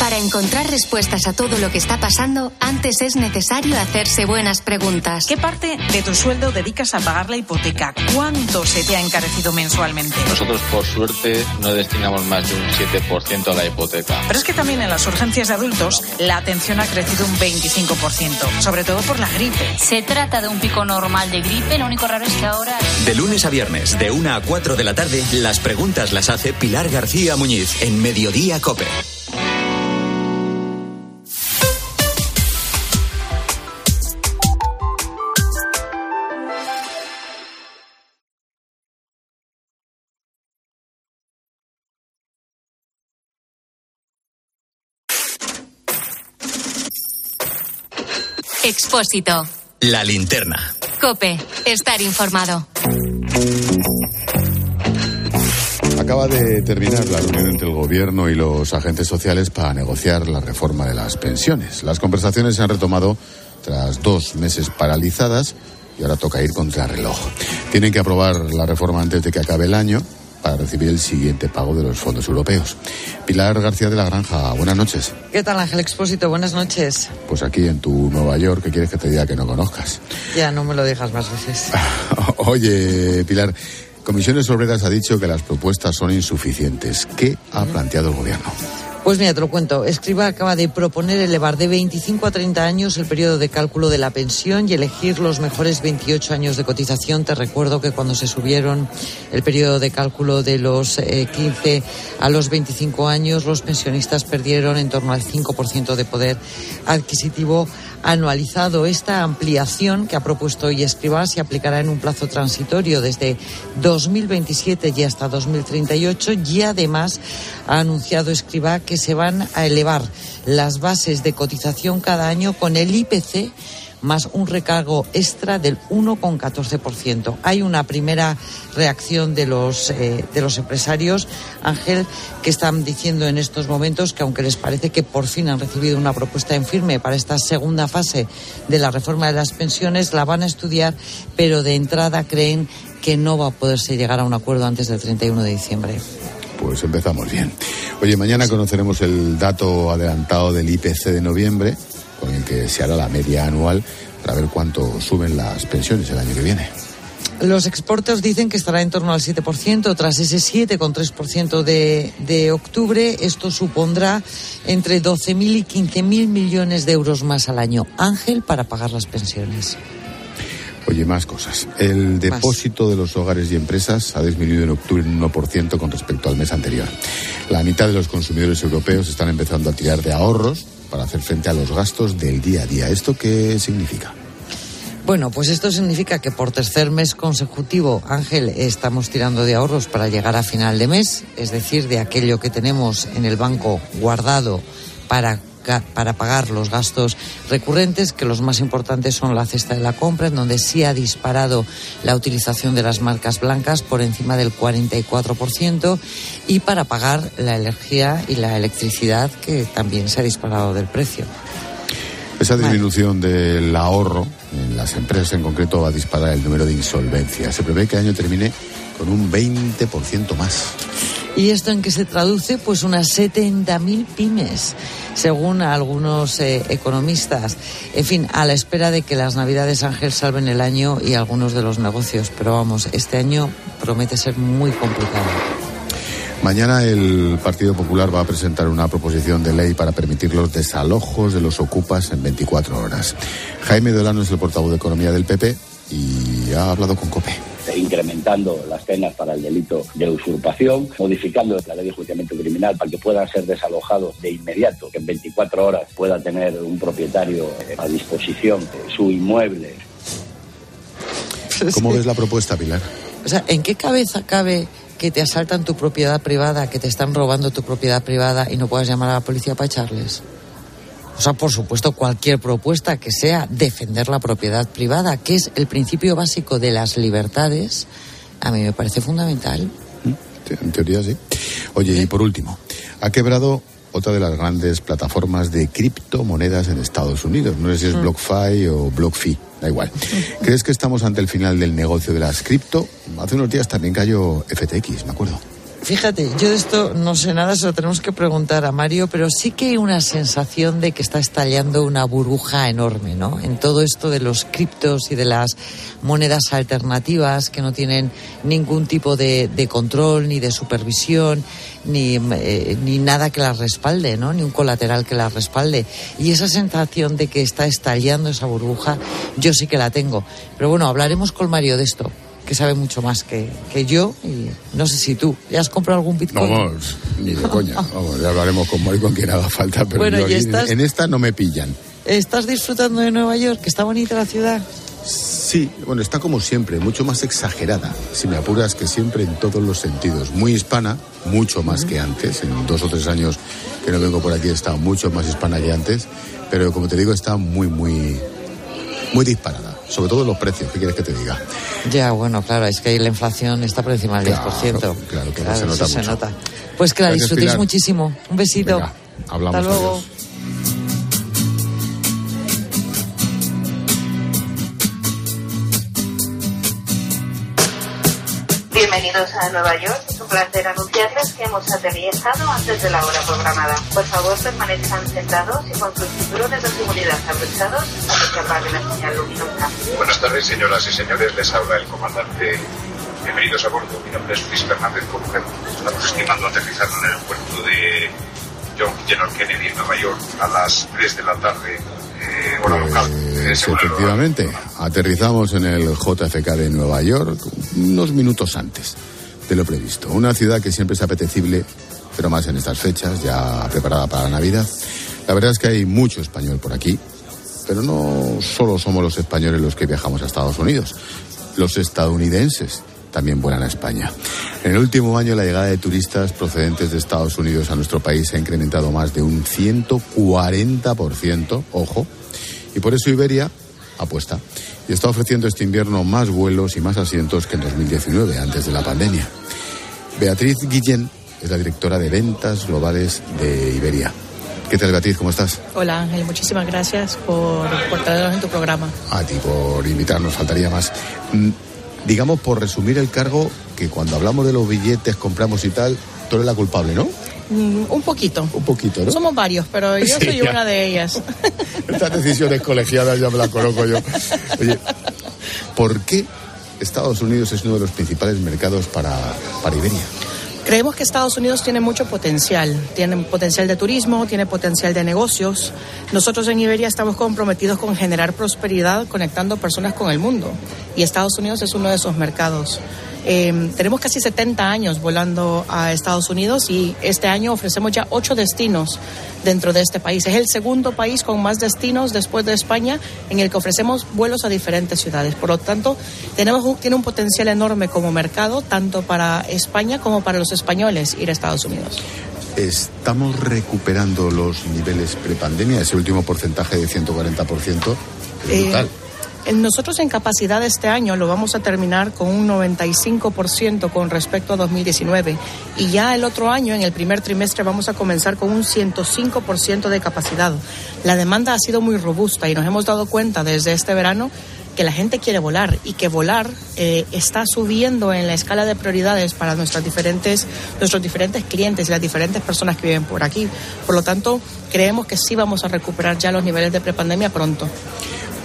Para encontrar respuestas a todo lo que está pasando, antes es necesario hacerse buenas preguntas. ¿Qué parte de tu sueldo dedicas a pagar la hipoteca? ¿Cuánto se te ha encarecido mensualmente? Nosotros, por suerte, no destinamos más de un 7% a la hipoteca. Pero es que también en las urgencias de adultos la atención ha crecido un 25%, sobre todo por la gripe. Se trata de un pico normal de gripe, lo único raro es que ahora... De lunes a viernes, de 1 a 4 de la tarde, las preguntas las hace Pilar García Muñiz en Mediodía Cope. Expósito. La linterna. Cope. Estar informado. Acaba de terminar la reunión entre el gobierno y los agentes sociales para negociar la reforma de las pensiones. Las conversaciones se han retomado tras dos meses paralizadas y ahora toca ir contra el reloj. Tienen que aprobar la reforma antes de que acabe el año para recibir el siguiente pago de los fondos europeos. Pilar García de la Granja, buenas noches. ¿Qué tal, Ángel Expósito? Buenas noches. Pues aquí en tu Nueva York, ¿qué quieres que te diga que no conozcas? Ya, no me lo digas más veces. <laughs> Oye, Pilar, Comisiones Obreras ha dicho que las propuestas son insuficientes. ¿Qué ha planteado el gobierno? Pues mira, te lo cuento. Escriba acaba de proponer elevar de 25 a 30 años el periodo de cálculo de la pensión y elegir los mejores 28 años de cotización. Te recuerdo que cuando se subieron el periodo de cálculo de los 15 eh, a los 25 años, los pensionistas perdieron en torno al 5% de poder adquisitivo anualizado. Esta ampliación que ha propuesto hoy Escribá se aplicará en un plazo transitorio desde 2027 y hasta 2038 y además ha anunciado Escribá que se van a elevar las bases de cotización cada año con el IPC más un recargo extra del 1,14%. Hay una primera reacción de los, eh, de los empresarios, Ángel, que están diciendo en estos momentos que aunque les parece que por fin han recibido una propuesta en firme para esta segunda fase de la reforma de las pensiones, la van a estudiar, pero de entrada creen que no va a poderse llegar a un acuerdo antes del 31 de diciembre. Pues empezamos bien. Oye, mañana conoceremos el dato adelantado del IPC de noviembre con el que se hará la media anual para ver cuánto suben las pensiones el año que viene. Los exportos dicen que estará en torno al 7%, tras ese 7,3% de, de octubre. Esto supondrá entre 12.000 y 15.000 millones de euros más al año. Ángel, para pagar las pensiones. Oye, más cosas. El depósito de los hogares y empresas ha disminuido en octubre en un 1% con respecto al mes anterior. La mitad de los consumidores europeos están empezando a tirar de ahorros para hacer frente a los gastos del día a día. ¿Esto qué significa? Bueno, pues esto significa que por tercer mes consecutivo, Ángel, estamos tirando de ahorros para llegar a final de mes, es decir, de aquello que tenemos en el banco guardado para para pagar los gastos recurrentes, que los más importantes son la cesta de la compra, en donde sí ha disparado la utilización de las marcas blancas por encima del 44%, y para pagar la energía y la electricidad, que también se ha disparado del precio. Esa disminución del ahorro en las empresas en concreto va a disparar el número de insolvencias. Se prevé que el año termine con un 20% más. ¿Y esto en qué se traduce? Pues unas 70.000 pymes, según algunos eh, economistas. En fin, a la espera de que las Navidades Ángel salven el año y algunos de los negocios. Pero vamos, este año promete ser muy complicado. Mañana el Partido Popular va a presentar una proposición de ley para permitir los desalojos de los ocupas en 24 horas. Jaime Dolano es el portavoz de Economía del PP y ha hablado con COPE incrementando las penas para el delito de usurpación, modificando la ley de enjuiciamiento criminal para que puedan ser desalojados de inmediato, que en 24 horas pueda tener un propietario a disposición su inmueble. ¿Cómo ves la propuesta, Pilar? O sea, ¿en qué cabeza cabe que te asaltan tu propiedad privada, que te están robando tu propiedad privada y no puedas llamar a la policía para echarles? O sea, por supuesto, cualquier propuesta que sea defender la propiedad privada, que es el principio básico de las libertades, a mí me parece fundamental. En teoría sí. Oye, y por último, ha quebrado otra de las grandes plataformas de criptomonedas en Estados Unidos. No sé si es mm. BlockFi o BlockFi, da igual. <laughs> ¿Crees que estamos ante el final del negocio de las cripto? Hace unos días también cayó FTX, me acuerdo. Fíjate, yo de esto no sé nada, se lo tenemos que preguntar a Mario, pero sí que hay una sensación de que está estallando una burbuja enorme, ¿no? En todo esto de los criptos y de las monedas alternativas que no tienen ningún tipo de, control, ni de supervisión, ni, eh, ni nada que las respalde, ¿no? Ni un colateral que las respalde. Y esa sensación de que está estallando esa burbuja, yo sí que la tengo. Pero bueno, hablaremos con Mario de esto que sabe mucho más que, que yo y no sé si tú. ¿Ya has comprado algún Bitcoin? Vamos, ni de coña. <laughs> Vamos, ya hablaremos con Mori con quien haga falta, pero en esta no me pillan. ¿Estás disfrutando de Nueva York? Que está bonita la ciudad. Sí, bueno, está como siempre, mucho más exagerada, si me apuras, que siempre en todos los sentidos. Muy hispana, mucho más que antes. En dos o tres años que no vengo por aquí estado mucho más hispana que antes, pero como te digo, está muy, muy, muy disparada, sobre todo los precios, ¿qué quieres que te diga? Ya, bueno, claro, es que ahí la inflación está por encima del 10%. Claro, que Claro, se nota mucho. se nota. Pues que la disfrutéis muchísimo. Un besito. Venga, hablamos, Hasta luego. adiós. Bienvenidos a Nueva York. Es un placer anunciarles que hemos aterrizado antes de la hora programada. Por favor, permanezcan sentados y con sus cinturones de seguridad abrochados hasta que apague la señal luminosa. Buenas tardes, señoras y señores. Les habla el comandante. Bienvenidos a bordo. Mi nombre es Luis Fernández Coruja. Estamos estimando aterrizar en el aeropuerto de John F. Kennedy en Nueva York a las 3 de la tarde, hora local. Pues, efectivamente, aterrizamos en el JFK de Nueva York unos minutos antes de lo previsto. Una ciudad que siempre es apetecible, pero más en estas fechas, ya preparada para la Navidad. La verdad es que hay mucho español por aquí, pero no solo somos los españoles los que viajamos a Estados Unidos. Los estadounidenses también vuelan a España. En el último año la llegada de turistas procedentes de Estados Unidos a nuestro país se ha incrementado más de un 140%, ojo, y por eso Iberia apuesta y está ofreciendo este invierno más vuelos y más asientos que en 2019, antes de la pandemia. Beatriz Guillén es la directora de ventas globales de Iberia. ¿Qué tal, Beatriz? ¿Cómo estás? Hola Ángel, muchísimas gracias por, por traernos en tu programa. A ti por invitarnos, faltaría más. Mm, Digamos, por resumir el cargo, que cuando hablamos de los billetes, compramos y tal, tú eres la culpable, ¿no? Mm, un poquito. Un poquito, ¿no? Somos varios, pero yo Sí, soy ya. una de ellas. <laughs> Estas decisiones colegiadas ya me las conozco yo. Oye, ¿por qué Estados Unidos es uno de los principales mercados para, para Iberia? Creemos que Estados Unidos tiene mucho potencial. Tiene potencial de turismo, tiene potencial de negocios. Nosotros en Iberia estamos comprometidos con generar prosperidad conectando personas con el mundo. Y Estados Unidos es uno de esos mercados. Eh, tenemos casi 70 años volando a Estados Unidos y este año ofrecemos ya ocho destinos dentro de este país. Es el segundo país con más destinos después de España en el que ofrecemos vuelos a diferentes ciudades. Por lo tanto, tenemos un, tiene un potencial enorme como mercado, tanto para España como para los españoles ir a Estados Unidos. Estamos recuperando los niveles prepandemia, ese último porcentaje de 140%. Es Eh, brutal. en- Nosotros en capacidad este año lo vamos a terminar con un 95% con respecto a 2019 y ya el otro año, en el primer trimestre, vamos a comenzar con un 105% de capacidad. La demanda ha sido muy robusta y nos hemos dado cuenta desde este verano que la gente quiere volar y que volar eh, está subiendo en la escala de prioridades para nuestras diferentes, nuestros diferentes clientes y las diferentes personas que viven por aquí. Por lo tanto, creemos que sí vamos a recuperar ya los niveles de prepandemia pronto.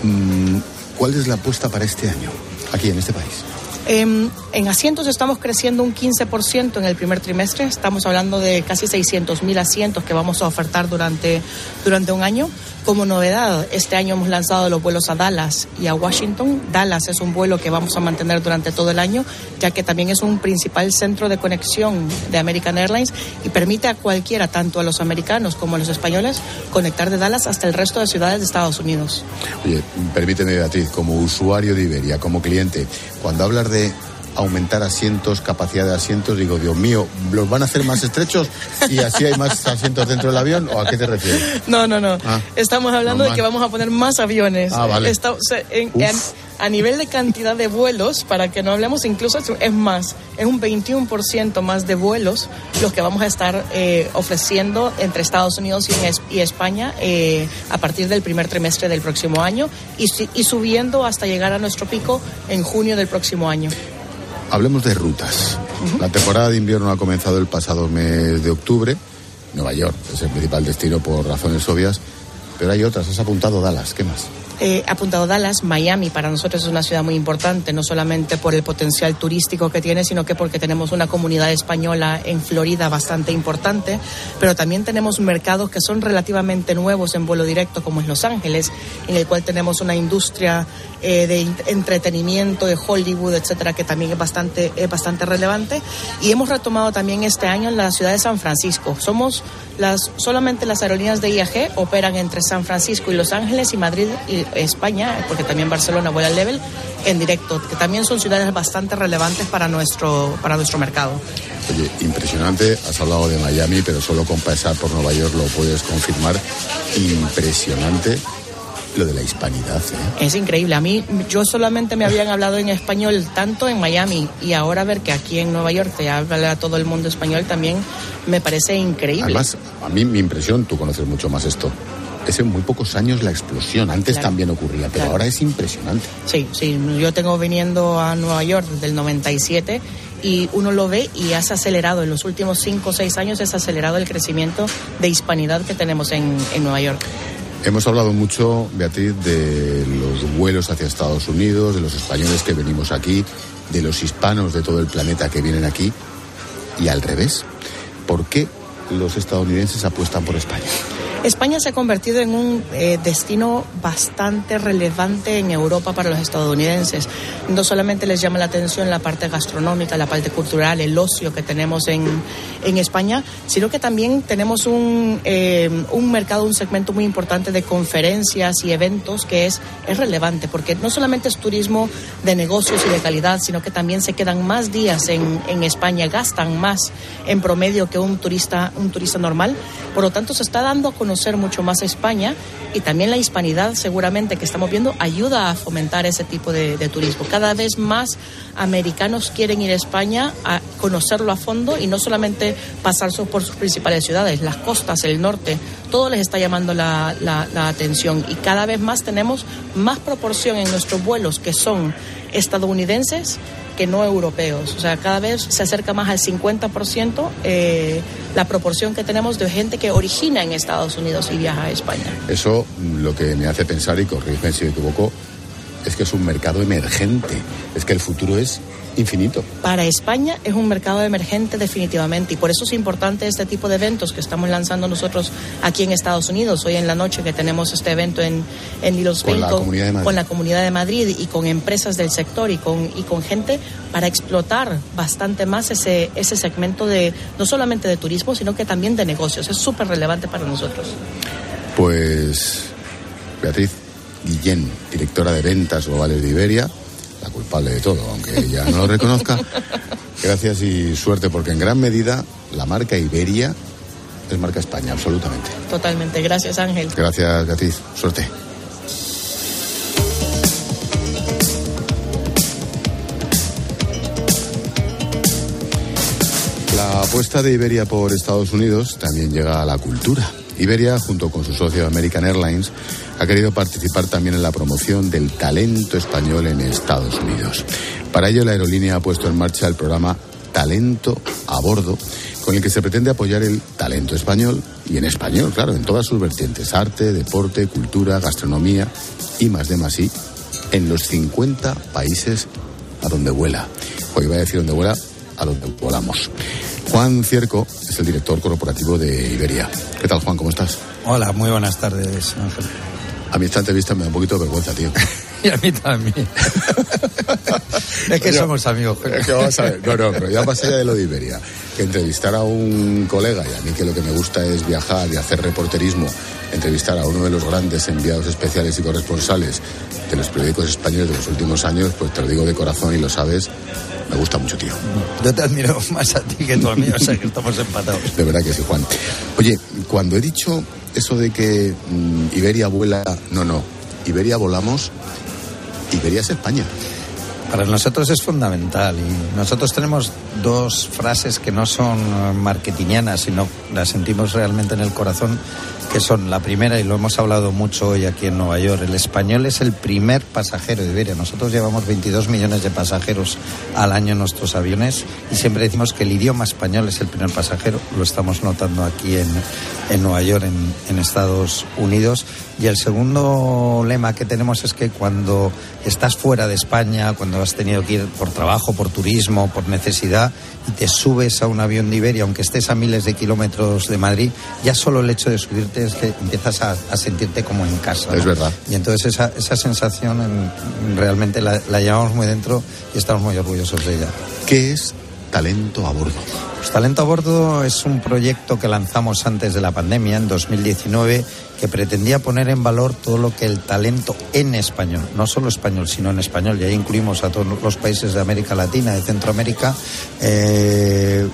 Mm, ¿Cuál es la apuesta para este año, aquí en este país? Em, en asientos estamos creciendo un 15% en el primer trimestre. Estamos hablando de casi 600 mil asientos que vamos a ofertar durante, durante un año. Como novedad, este año hemos lanzado los vuelos a Dallas y a Washington. Dallas es un vuelo que vamos a mantener durante todo el año, ya que también es un principal centro de conexión de American Airlines y permite a cualquiera, tanto a los americanos como a los españoles, conectar de Dallas hasta el resto de ciudades de Estados Unidos. Oye, permíteme, Beatriz, como usuario de Iberia, como cliente, cuando hablas de aumentar asientos, capacidad de asientos, digo, Dios mío, ¿los van a hacer más estrechos y así hay más asientos dentro del avión? ¿O a qué te refieres? No, no, no. Ah, Estamos hablando de que vamos a poner más aviones. Ah, vale. Está- o sea, en- Uf. en- a nivel de cantidad de vuelos, para que no hablemos, incluso es- más, es un 21% más de vuelos los que vamos a estar eh, ofreciendo entre Estados Unidos y, y España eh, a partir del primer trimestre del próximo año y, y subiendo hasta llegar a nuestro pico en junio del próximo año. Hablemos de rutas. La temporada de invierno ha comenzado el pasado mes de octubre. Nueva York es el principal destino por razones obvias, pero hay otras. Has apuntado Dallas, ¿qué más? Eh, apuntado Dallas, Miami para nosotros es una ciudad muy importante, no solamente por el potencial turístico que tiene, sino que porque tenemos una comunidad española en Florida bastante importante, pero también tenemos mercados que son relativamente nuevos en vuelo directo, como es Los Ángeles, en el cual tenemos una industria eh, de entretenimiento, de Hollywood, etcétera, que también es bastante, es bastante relevante. Y hemos retomado también este año en la ciudad de San Francisco. Somos las, solamente las aerolíneas de IAG operan entre San Francisco y Los Ángeles y Madrid y España, porque también Barcelona vuela al level en directo, que también son ciudades bastante relevantes para nuestro, para nuestro mercado. Oye, impresionante. Has hablado de Miami, pero solo con pasar por Nueva York lo puedes confirmar. Impresionante lo de la hispanidad. ¿eh? Es increíble. A mí, yo solamente me habían hablado en español tanto en Miami y ahora ver que aquí en Nueva York te habla todo el mundo español también me parece increíble. Además, a mí mi impresión, tú conoces mucho más esto, es en muy pocos años la explosión. Antes Claro. también ocurría, pero Claro. ahora es impresionante. Sí, sí. Yo tengo viniendo a Nueva York desde el 97 y uno lo ve y has acelerado. En los últimos 5 o 6 años es acelerado el crecimiento de hispanidad que tenemos en, en Nueva York. Hemos hablado mucho, Beatriz, de los vuelos hacia Estados Unidos, de los españoles que venimos aquí, de los hispanos de todo el planeta que vienen aquí, y al revés. ¿Por qué los estadounidenses apuestan por España? España se ha convertido en un eh, destino bastante relevante en Europa para los estadounidenses. No solamente les llama la atención la parte gastronómica, la parte cultural, el ocio que tenemos en, en España, sino que también tenemos un, eh, un mercado, un segmento muy importante de conferencias y eventos que es, es relevante, porque no solamente es turismo de negocios y de calidad, sino que también se quedan más días en, en España, gastan más en promedio que un turista, un turista normal. Por lo tanto, se está dando a mucho más España y también la hispanidad seguramente que estamos viendo ayuda a fomentar ese tipo de, turismo. Cada vez más americanos quieren ir a España a conocerlo a fondo y no solamente pasar por sus principales ciudades, las costas, el norte, todo les está llamando la, la- la atención y cada vez más tenemos más proporción en nuestros vuelos que son estadounidenses que no europeos. O sea, cada vez se acerca más al 50% eh, la proporción que tenemos de gente que origina en Estados Unidos y viaja a España. Eso mm, lo que me hace pensar, y corrígeme si me equivoco, es que es un mercado emergente. Es que el futuro es infinito. Para España es un mercado emergente definitivamente y por eso es importante este tipo de eventos que estamos lanzando nosotros aquí en Estados Unidos. Hoy en la noche que tenemos este evento en, en Little Con la Comunidad de Madrid. con la Comunidad de Madrid y con empresas del sector y con, y con gente para explotar bastante más ese, ese segmento de no solamente de turismo, sino que también de negocios. Es súper relevante para nosotros. Pues Beatriz Guillén, directora de ventas globales de Iberia, la culpable de todo, aunque ella no lo reconozca. <laughs> Gracias y suerte, porque en gran medida la marca Iberia es marca España, absolutamente. Totalmente. Gracias, Ángel. Gracias, Beatriz. Suerte. La apuesta de Iberia por Estados Unidos también llega a la cultura. Iberia, junto con su socio American Airlines, ha querido participar también en la promoción del talento español en Estados Unidos. Para ello, la aerolínea ha puesto en marcha el programa Talento a Bordo, con el que se pretende apoyar el talento español, y en español, claro, en todas sus vertientes, arte, deporte, cultura, gastronomía y más de más en los 50 países a donde vuela. O iba a decir donde vuela, a donde volamos. Juan Cierco es el director corporativo de Iberia. ¿Qué tal, Juan? ¿Cómo estás? Hola, muy buenas tardes, Ángel. A mí esta entrevista me da un poquito de vergüenza, tío. <laughs> Y a mí también. <laughs> es que Oye, somos amigos. pero- Es que vamos a ver. No, no, pero ya más allá de lo de Iberia. Que entrevistar a un colega, y a mí que lo que me gusta es viajar y hacer reporterismo, entrevistar a uno de los grandes enviados especiales y corresponsales de los periódicos españoles de los últimos años, pues te lo digo de corazón y lo sabes, me gusta mucho, tío. Yo te admiro <laughs> más a ti que tú a mí, o sea que estamos empatados. De verdad que sí, Juan. Oye, cuando he dicho eso de que mm, Iberia vuela, no, no, Iberia volamos, Iberia es España. Para nosotros es fundamental y nosotros tenemos dos frases que no son eh, marketingianas, sino las sentimos realmente en el corazón, que son la primera, y lo hemos hablado mucho hoy aquí en Nueva York, el español es el primer pasajero de Iberia. Nosotros llevamos 22 millones de pasajeros al año en nuestros aviones y siempre decimos que el idioma español es el primer pasajero, lo estamos notando aquí en, en Nueva York, en, en Estados Unidos. Y el segundo lema que tenemos es que cuando estás fuera de España, cuando has tenido que ir por trabajo, por turismo, por necesidad, y te subes a un avión de Iberia, aunque estés a miles de kilómetros de Madrid, ya solo el hecho de subirte es que empiezas a, a sentirte como en casa. ¿no? Es verdad. Y entonces esa, esa sensación en- realmente la, la llevamos muy dentro y estamos muy orgullosos de ella. ¿Qué es talento a bordo? Pues Talento a Bordo es un proyecto que lanzamos antes de la pandemia, en 2019, que pretendía poner en valor todo lo que el talento en español, no solo español, sino en español, y ahí incluimos a todos los países de América Latina, de Centroamérica, eh,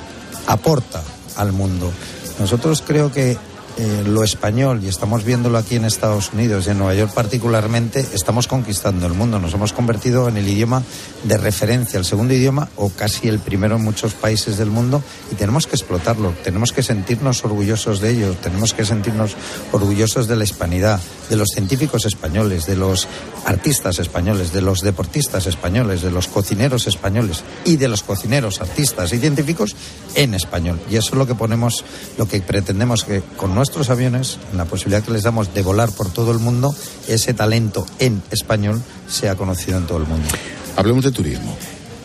aporta al mundo. Nosotros creo que eh, lo español, y estamos viéndolo aquí en Estados Unidos y en Nueva York particularmente, estamos conquistando el mundo. Nos hemos convertido en el idioma de referencia, el segundo idioma o casi el primero en muchos países del mundo y tenemos que explotarlo, tenemos que sentirnos orgullosos de ello, tenemos que sentirnos orgullosos de la hispanidad, de los científicos españoles, de los artistas españoles, de los deportistas españoles, de los cocineros españoles y de los cocineros, artistas y científicos en español. Y eso es lo que ponemos, lo que pretendemos que con nuestros aviones, en la posibilidad que les damos de volar por todo el mundo, ese talento en español sea conocido en todo el mundo. Hablemos de turismo.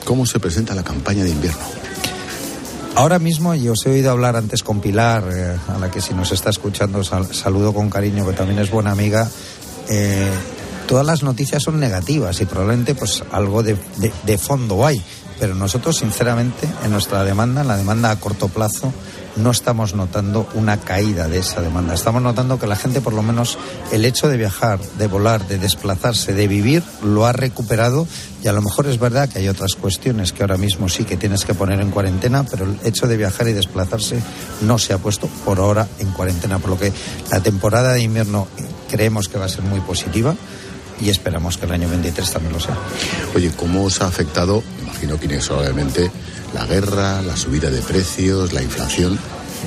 ¿Cómo se presenta la campaña de invierno? Ahora mismo, y os he oído hablar antes con Pilar, eh, a la que si nos está escuchando saludo con cariño, que también es buena amiga, eh, todas las noticias son negativas y probablemente pues algo de, de fondo hay. Pero nosotros, sinceramente, en nuestra demanda, en la demanda a corto plazo, no estamos notando una caída de esa demanda. Estamos notando que la gente, por lo menos, el hecho de viajar, de volar, de desplazarse, de vivir, lo ha recuperado. Y a lo mejor es verdad que hay otras cuestiones que ahora mismo sí que tienes que poner en cuarentena, pero el hecho de viajar y desplazarse no se ha puesto por ahora en cuarentena. Por lo que la temporada de invierno creemos que va a ser muy positiva y esperamos que el año 23 también lo sea. Oye, ¿cómo os ha afectado, imagino que inexorablemente, la guerra, la subida de precios, la inflación?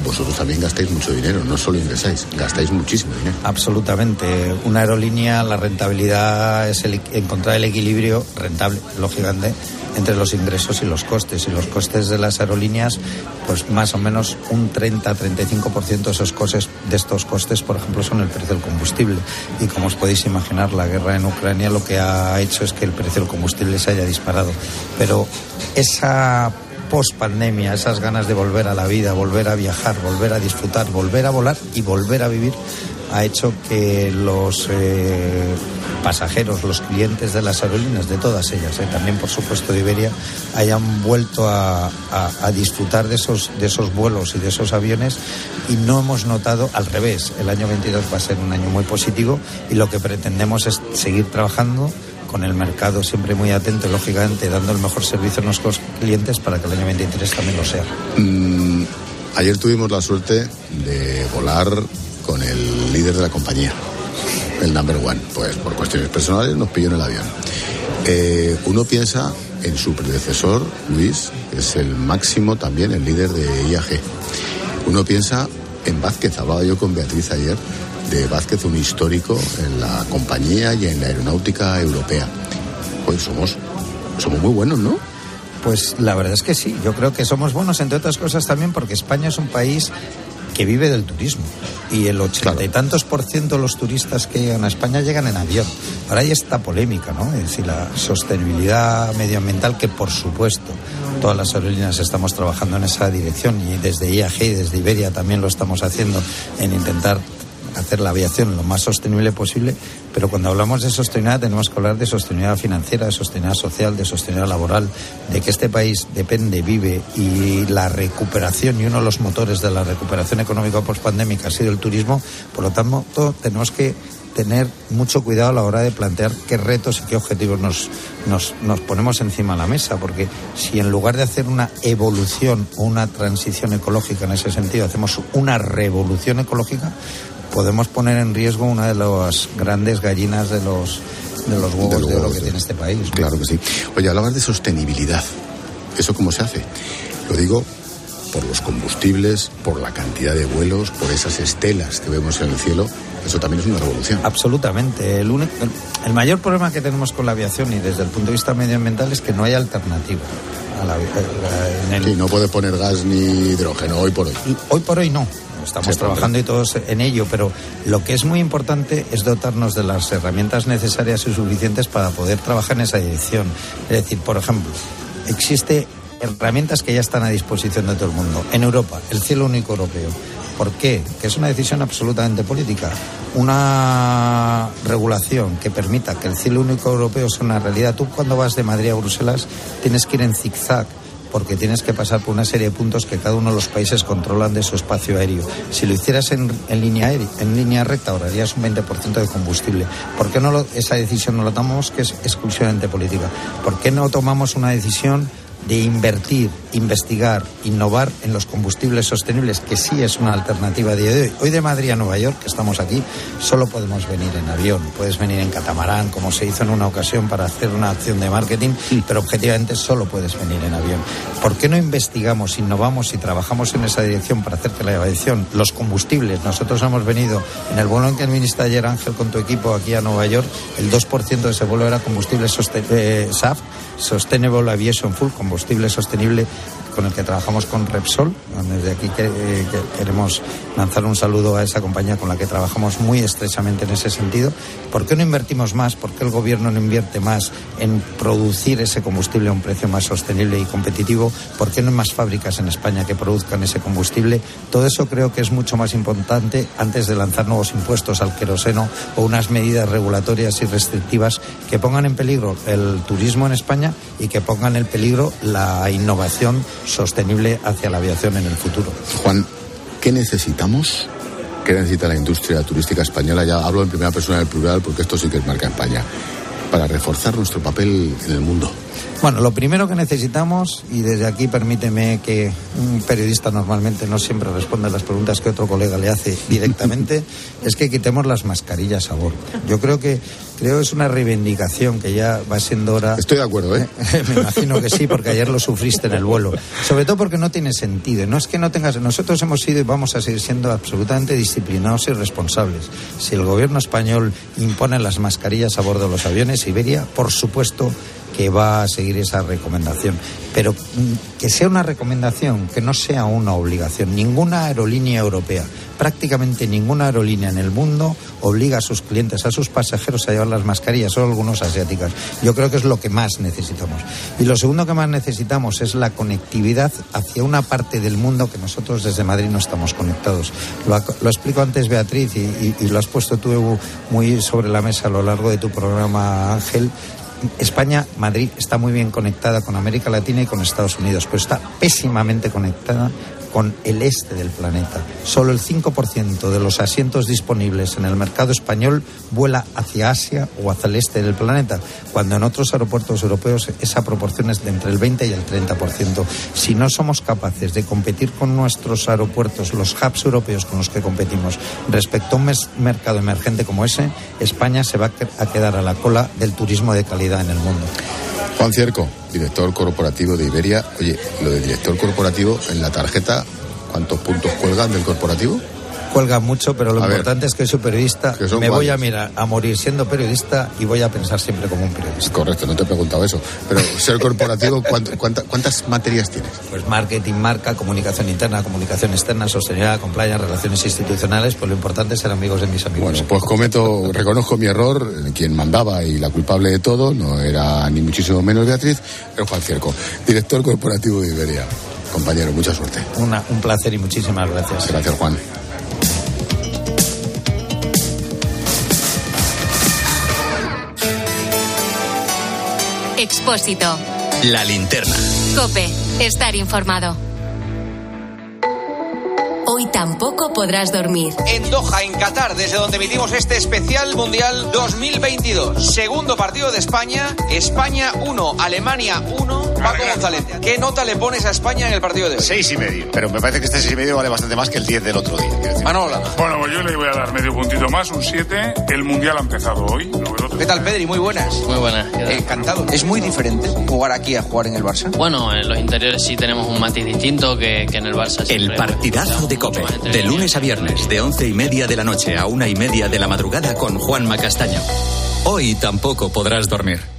Vosotros también gastáis mucho dinero, no solo ingresáis, gastáis muchísimo dinero. Absolutamente. Una aerolínea, la rentabilidad es el, encontrar el equilibrio rentable, lógicamente, entre los ingresos y los costes. Y los costes de las aerolíneas, pues más o menos un 30-35% de esos costes, de estos costes, por ejemplo, son el precio del combustible. Y como os podéis imaginar, la guerra en Ucrania lo que ha hecho es que el precio del combustible se haya disparado. Pero esa post pandemia, esas ganas de volver a la vida, volver a viajar, volver a disfrutar, volver a volar y volver a vivir, ha hecho que los eh, pasajeros, los clientes de las aerolíneas, de todas ellas, eh, también por supuesto de Iberia, hayan vuelto a, disfrutar de esos, de esos vuelos y de esos aviones y no hemos notado al revés. El año 22 va a ser un año muy positivo y lo que pretendemos es seguir trabajando con el mercado siempre muy atento, lógicamente, dando el mejor servicio a nuestros clientes para que el año 23 también lo sea. Mm, ayer tuvimos la suerte de volar con el líder de la compañía, el number one. Pues por cuestiones personales nos pilló en el avión. Eh, uno piensa en su predecesor, Luis, que es el máximo también, el líder de IAG. Uno piensa en Vázquez, hablaba yo con Beatriz ayer, de Vázquez, un histórico en la compañía y en la aeronáutica europea. Pues somos, somos muy buenos, ¿no? Pues la verdad es que sí, yo creo que somos buenos, entre otras cosas también porque España es un país que vive del turismo y el ochenta y tantos por ciento de los turistas que llegan a España llegan en avión. Ahora hay esta polémica, ¿no? Es decir, la sostenibilidad medioambiental que por supuesto todas las aerolíneas estamos trabajando en esa dirección y desde IAG y desde Iberia también lo estamos haciendo en intentar hacer la aviación lo más sostenible posible, pero cuando hablamos de sostenibilidad tenemos que hablar de sostenibilidad financiera, de sostenibilidad social, de sostenibilidad laboral, de que este país depende, vive y la recuperación y uno de los motores de la recuperación económica post-pandémica ha sido el turismo, por lo tanto tenemos que tener mucho cuidado a la hora de plantear qué retos y qué objetivos nos, nos, nos, ponemos encima de la mesa, porque si en lugar de hacer una evolución o una transición ecológica en ese sentido, hacemos una revolución ecológica, podemos poner en riesgo una de las grandes gallinas de los, de los huevos de, oro que tiene este país. Claro que sí. Oye, hablabas de sostenibilidad. ¿Eso cómo se hace? Lo digo por los combustibles, por la cantidad de vuelos, por esas estelas que vemos en el cielo. Eso también es una revolución. Absolutamente. El, el, mayor problema que tenemos con la aviación y desde el punto de vista medioambiental es que no hay alternativa. A la, en Sí, no puede poner gas ni hidrógeno hoy por hoy. Hoy por hoy no estamos trabajando y todos en ello, pero lo que es muy importante es dotarnos de las herramientas necesarias y suficientes para poder trabajar en esa dirección. Es decir, por ejemplo, existe herramientas que ya están a disposición de todo el mundo. En Europa, el cielo único europeo. ¿Por qué? Que es una decisión absolutamente política. Una regulación que permita que el cielo único europeo sea una realidad. Tú cuando vas de Madrid a Bruselas tienes que ir en zigzag porque tienes que pasar por una serie de puntos que cada uno de los países controlan de su espacio aéreo. Si lo hicieras en, línea aérea, en línea recta, ahorrarías un 20% de combustible. ¿Por qué no esa decisión no la tomamos, que es exclusivamente política? ¿Por qué no tomamos una decisión de invertir, investigar, innovar en los combustibles sostenibles, que sí es una alternativa de hoy. Hoy de Madrid a Nueva York, que estamos aquí, solo podemos venir en avión, puedes venir en catamarán, como se hizo en una ocasión para hacer una acción de marketing, pero objetivamente solo puedes venir en avión. ¿Por qué no investigamos, innovamos y trabajamos en esa dirección para hacer que la aviación, los combustibles, nosotros hemos venido en el vuelo en que administra ayer Ángel con tu equipo aquí a Nueva York, el 2% de ese vuelo era combustible eh, SAF, Sustainable Aviation Full, combustible sostenible con el que trabajamos con Repsol. Desde aquí eh, queremos lanzar un saludo a esa compañía con la que trabajamos muy estrechamente en ese sentido. ¿Por qué no invertimos más? ¿Por qué el gobierno no invierte más en producir ese combustible a un precio más sostenible y competitivo? ¿Por qué no hay más fábricas en España que produzcan ese combustible? Todo eso creo que es mucho más importante antes de lanzar nuevos impuestos al queroseno o unas medidas regulatorias y restrictivas que pongan en peligro el turismo en España y que pongan en peligro la innovación sostenible hacia la aviación en el futuro. Juan, ¿qué necesitamos? ¿Qué necesita la industria turística española? Ya hablo en primera persona del plural porque esto sí que es marca España. Para reforzar nuestro papel en el mundo. Bueno, lo primero que necesitamos, y desde aquí permíteme que un periodista normalmente no siempre responde a las preguntas que otro colega le hace directamente, <laughs> es que quitemos las mascarillas a bordo. Yo creo que creo es una reivindicación que ya va siendo hora. Estoy de acuerdo, ¿eh? <laughs> Me imagino que sí, porque ayer lo sufriste en el vuelo. Sobre todo porque no tiene sentido. No es que no tengas. Nosotros hemos sido y vamos a seguir siendo absolutamente disciplinados y responsables. Si el gobierno español impone las mascarillas a bordo de los aviones, Iberia, por supuesto, que va a seguir esa recomendación. Pero mm, que sea una recomendación, que no sea una obligación. Ninguna aerolínea europea, prácticamente ninguna aerolínea en el mundo obliga a sus clientes, a sus pasajeros a llevar las mascarillas, solo algunos asiáticas. Yo creo que es lo que más necesitamos. Y lo segundo que más necesitamos es la conectividad hacia una parte del mundo que nosotros desde Madrid no estamos conectados. Lo, explico antes, Beatriz, y, y lo has puesto tú muy sobre la mesa a lo largo de tu programa, Ángel. España, Madrid, está muy bien conectada con América Latina y con Estados Unidos, pero está pésimamente conectada con el este del planeta. Solo el 5% de los asientos disponibles en el mercado español vuela hacia Asia o hacia el este del planeta, cuando en otros aeropuertos europeos esa proporción es de entre el 20 y el 30%. Si no somos capaces de competir con nuestros aeropuertos, los hubs europeos con los que competimos, respecto a un mercado emergente como ese, España se va a quedar a la cola del turismo de calidad en el mundo. Juan Cierco, director corporativo de Iberia. Oye, lo de director corporativo, en la tarjeta, ¿cuántos puntos cuelgan del corporativo? Cuelga mucho, pero lo importante es que soy periodista. me voy a mirar a morir siendo periodista y voy a pensar siempre como un periodista. Correcto, no te he preguntado eso. Pero ser corporativo, <laughs> ¿cuántas materias tienes? Pues marketing, marca, comunicación interna, comunicación externa, sostenibilidad, compliance, relaciones institucionales. Pues lo importante es ser amigos de mis amigos. Bueno, pues cometo, reconozco mi error. Quien mandaba y la culpable de todo no era ni muchísimo menos Beatriz, pero Juan Cierco, director corporativo de Iberia. Compañero, mucha suerte. un placer y muchísimas gracias. Gracias, Juan. Expósito. La linterna. Cope. Estar informado. Hoy tampoco podrás dormir. En Doha, en Qatar, desde donde emitimos este especial mundial 2022. Segundo partido de España. España 1, Alemania 1. Paco González, ¿qué nota le pones a España en el partido de hoy? Seis y medio. Pero me parece que este seis y medio vale bastante más que el 10 del otro día. Manola. Bueno, pues yo le voy a dar medio puntito más, un 7. El mundial ha empezado hoy. ¿Qué tal, Pedri? Muy buenas. Muy buenas. Encantado. ¿Es muy diferente jugar aquí a jugar en el Barça? Bueno, en los interiores sí tenemos un matiz distinto que, que en el Barça. El partidazo de Cope. De lunes a viernes, de once y media de la noche a una y media de la madrugada con Juan Macastaño. Hoy tampoco podrás dormir.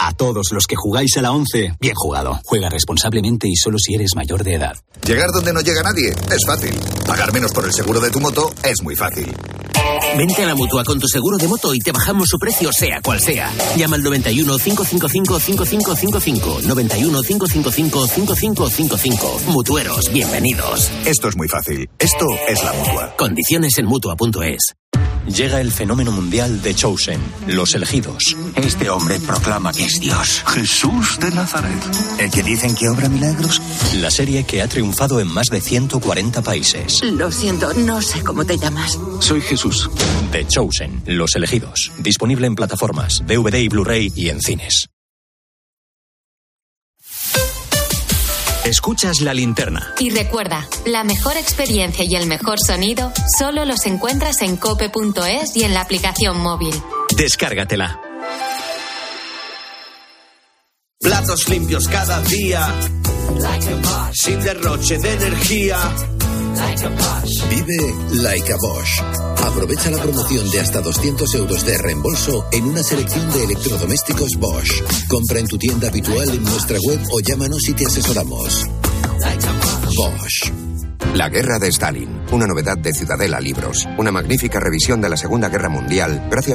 A todos los que jugáis a la 11, bien jugado. Juega responsablemente y solo si eres mayor de edad. Llegar donde no llega nadie es fácil. Pagar menos por el seguro de tu moto es muy fácil. Vente a la mutua con tu seguro de moto y te bajamos su precio, sea cual sea. Llama al 91 555 5555. 91 555 5555. Mutueros, bienvenidos. Esto es muy fácil. Esto es la mutua. Condiciones en mutua.es. Llega el fenómeno mundial de Chosen, los elegidos. Este hombre proclama que es Dios. Jesús de Nazaret. ¿El que dicen que obra milagros? La serie que ha triunfado en más de 140 países. Lo siento, no sé cómo te llamas. Soy Jesús. The Chosen, los elegidos. Disponible en plataformas, DVD y Blu-ray y en cines. Escuchas la linterna. Y recuerda, la mejor experiencia y el mejor sonido solo los encuentras en cope.es y en la aplicación móvil. Descárgatela. Platos limpios cada día. Sin derroche de energía. Vive Like a Bosch. Aprovecha la promoción de hasta 200 euros de reembolso en una selección de electrodomésticos Bosch. Compra en tu tienda habitual en nuestra web o llámanos y te asesoramos. Bosch. La Guerra de Stalin, una novedad de Ciudadela Libros, una magnífica revisión de la Segunda Guerra Mundial gracias